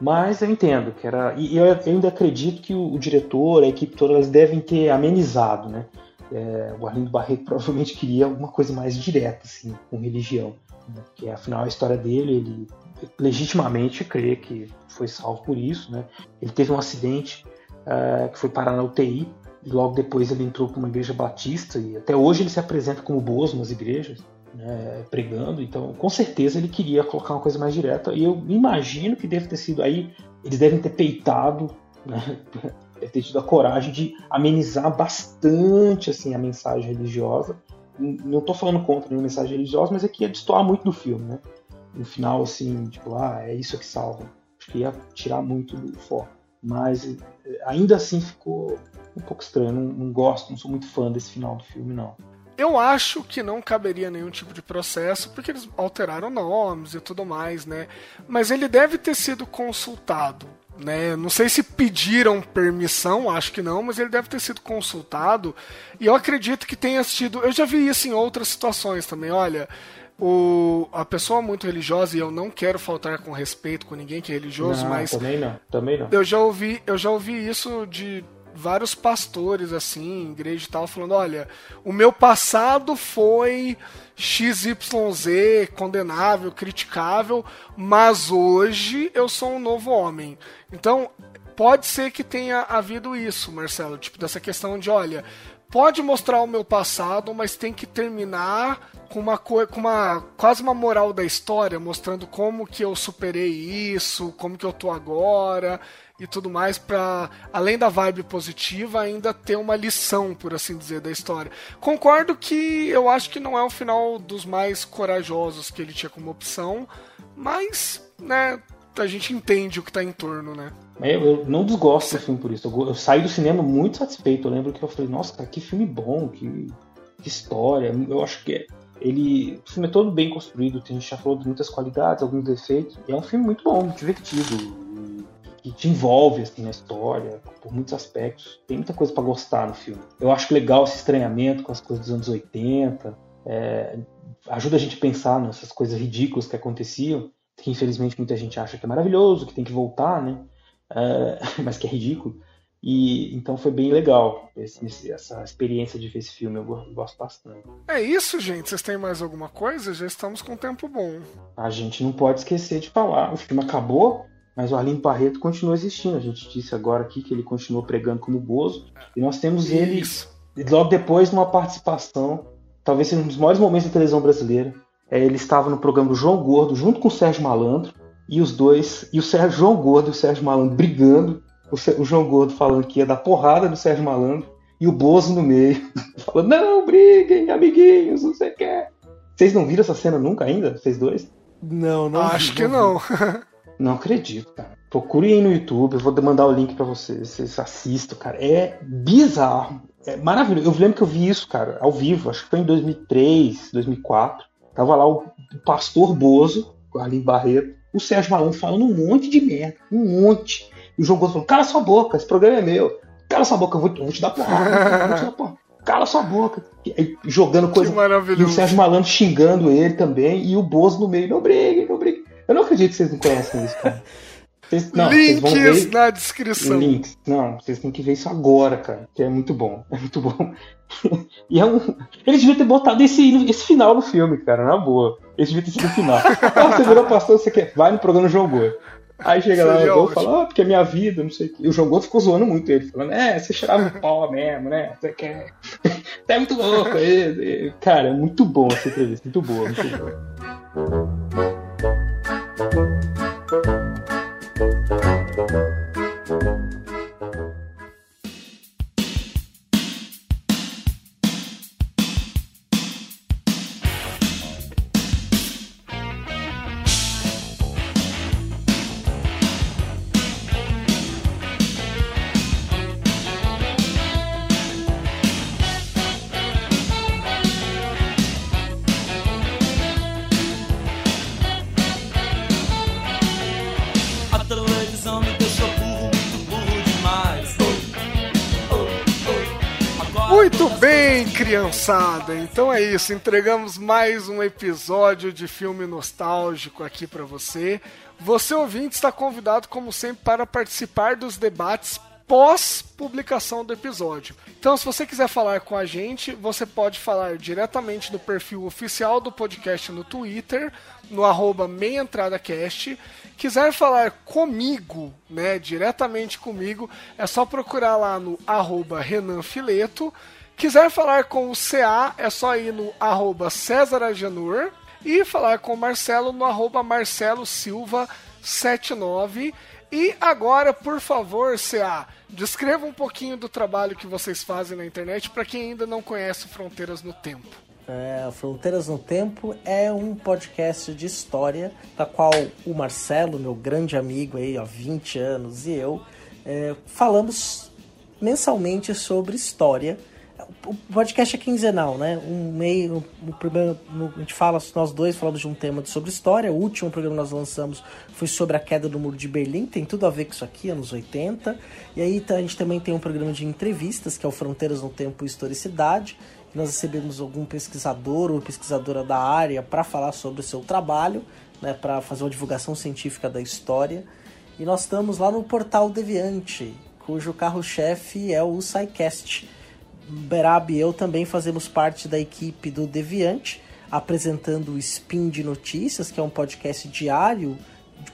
F: Mas eu entendo que era. E eu ainda acredito que o, diretor, a equipe toda, elas devem ter amenizado, né? É, o Arlindo Barreto provavelmente queria alguma coisa mais direta, assim, com religião. Né? Porque afinal a história dele, ele legitimamente crê que foi salvo por isso, né? Ele teve um acidente uh, que foi parar na UTI e logo depois ele entrou para uma igreja batista e até hoje ele se apresenta como bozo nas igrejas, né, pregando. Então, com certeza ele queria colocar uma coisa mais direta. E eu imagino que deve ter sido aí, eles devem ter peitado, né, deve ter tido a coragem de amenizar bastante assim a mensagem religiosa. Não estou falando contra a mensagem religiosa, mas é que ia destoar muito do filme, né? No final, assim, tipo, ah, é isso que salva. Acho que ia tirar muito do foco. Mas eh, ainda assim ficou um pouco estranho. Não, não gosto, não sou muito fã desse final do filme, não.
A: Eu acho que não caberia nenhum tipo de processo, porque eles alteraram nomes e tudo mais, né? Mas ele deve ter sido consultado, né? Não sei se pediram permissão, acho que não, mas ele deve ter sido consultado. E eu acredito que tenha sido. Eu já vi isso em outras situações também. Olha, o, a pessoa muito religiosa, e eu não quero faltar com respeito com ninguém que é religioso,
F: não,
A: mas.
F: Também não, também não.
A: Eu já ouvi, eu já ouvi isso de vários pastores, assim, igreja e tal, falando: olha, o meu passado foi XYZ, condenável, criticável, mas hoje eu sou um novo homem. Então, pode ser que tenha havido isso, Marcelo, tipo, dessa questão de: olha, pode mostrar o meu passado, mas tem que terminar com uma com uma quase uma moral da história, mostrando como que eu superei isso, como que eu tô agora e tudo mais para além da vibe positiva ainda ter uma lição, por assim dizer, da história. Concordo que eu acho que não é o final dos mais corajosos que ele tinha como opção, mas, né, a gente entende o que tá em torno, né?
F: Eu, eu não desgosto do filme por isso. Eu, eu, saí do cinema muito satisfeito. Eu lembro que eu falei, nossa, cara, que filme bom, que, que história. Eu acho que ele. O filme é todo bem construído, a gente já falou de muitas qualidades, alguns defeitos. E é um filme muito bom, divertido que te envolve assim, na história, por muitos aspectos. Tem muita coisa para gostar no filme. Eu acho legal esse estranhamento com as coisas dos anos 80. É, ajuda a gente a pensar nessas coisas ridículas que aconteciam, que infelizmente muita gente acha que é maravilhoso, que tem que voltar, né? É, mas que é ridículo. E então foi bem legal esse, essa experiência de ver esse filme, eu gosto bastante.
A: É isso, gente. Vocês têm mais alguma coisa? Já estamos com tempo bom.
F: A gente não pode esquecer de falar. O filme acabou, mas o Arlindo Barreto continua existindo. A gente disse agora aqui que ele continuou pregando como Bozo. E nós temos ele logo depois numa participação, talvez seja um dos maiores momentos da televisão brasileira. É, ele estava no programa do João Gordo junto com o Sérgio Malandro. E os dois, e o Sérgio João Gordo e o Sérgio Malandro brigando. O, o João Gordo falando que ia dar porrada no Sérgio Malandro. E o Bozo no meio, falando: Não, briguem, amiguinhos, não sei o que. Vocês não viram essa cena nunca ainda? Vocês dois?
B: Não, não.
A: Acho
B: vi,
A: que não.
F: Não acredito, cara. Procurem aí no YouTube, eu vou mandar o link pra vocês. Vocês assistam, cara. É bizarro. É maravilhoso. Eu lembro que eu vi isso, cara, ao vivo. Acho que foi em 2003, 2004. Tava lá o, pastor Bozo, ali em Barreto, o Sérgio Malandro falando um monte de merda. Um monte. E o João Gomes falando: cala sua boca, esse programa é meu. Cala sua boca, eu vou, eu vou te dar porrada. vou te dar porrada. Cala sua boca. E jogando coisa. E o. Sérgio Malandro xingando ele também. E o Bozo no meio. Não brigue, não brigue. Eu não acredito que vocês não conhecem isso, cara. Vocês, não, vocês vão
A: Links
F: ver
A: na descrição.
F: links. Não, vocês têm que ver isso agora, cara. Que é muito bom. É muito bom. e é um. Eles deviam ter botado esse, esse final no filme, cara, na boa. Eles deviam ter sido o final. Ah, você virou pastor, você quer? Vai no programa Gordo. Aí chega lá o Gol e fala, ah, porque é minha vida, não sei o quê. E o João Gordo ficou zoando muito ele, falando, é, você cheirava pó mesmo, né? Você quer. Você é muito louco. E- e- Cara, é muito bom essa entrevista, muito boa, muito boa.
E: A
A: criançada. Então é isso. Entregamos mais um episódio de filme nostálgico aqui pra você. Você ouvinte está convidado, como sempre, para participar dos debates pós publicação do episódio. Então, se você quiser falar com a gente, você pode falar diretamente no perfil oficial do podcast no Twitter, no arroba meiaentradacast. Quiser falar comigo, né, diretamente comigo, é só procurar lá no arroba Renan Fileto. Quiser falar com o CA, é só ir no arroba César Agenor. E falar com o Marcelo no arroba Marcelo Silva 79. E agora, por favor, CA, descreva um pouquinho do trabalho que vocês fazem na internet para quem ainda não conhece Fronteiras no Tempo.
B: É, Fronteiras no Tempo é um podcast de história, da qual o Marcelo, meu grande amigo aí há 20 anos, e eu é, falamos mensalmente sobre história. O podcast é quinzenal, né? Um meio. No primeiro, a gente fala, nós dois falamos de um tema sobre história. O último programa que nós lançamos foi sobre a queda do Muro de Berlim. Tem tudo a ver com isso aqui, anos 80. E aí tá- a gente também tem um programa de entrevistas, que é o Fronteiras no Tempo e Historicidade. Nós recebemos algum pesquisador ou pesquisadora da área para falar sobre o seu trabalho, né? Para fazer uma divulgação científica da história. E nós estamos lá no Portal Deviante, cujo carro-chefe é o SciCast. Berab e eu também fazemos parte da equipe do Deviante, apresentando o Spin de Notícias, que é um podcast diário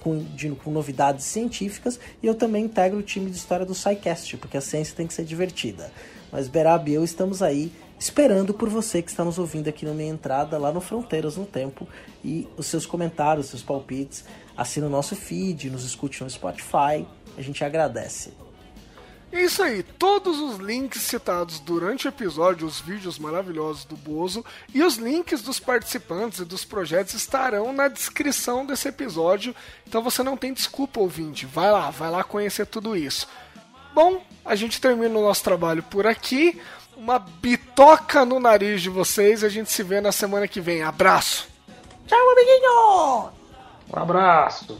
B: com, de- com novidades científicas, e eu também integro o time de história do SciCast, porque a ciência tem que ser divertida. Mas Berab e eu estamos aí esperando por você que está nos ouvindo aqui na minha entrada, lá no Fronteiras no Tempo, e os seus comentários, seus palpites. Assina o nosso feed, nos escute no Spotify, a gente agradece.
A: É Isso aí, todos os links citados durante o episódio, os vídeos maravilhosos do Bozo e os links dos participantes e dos projetos estarão na descrição desse episódio. Então você não tem desculpa, ouvinte. Vai lá, vai lá conhecer tudo isso. Bom, a gente termina o nosso trabalho por aqui. Uma bitoca no nariz de vocês e a gente se vê na semana que vem. Abraço!
B: Tchau, amiguinho!
F: Um abraço.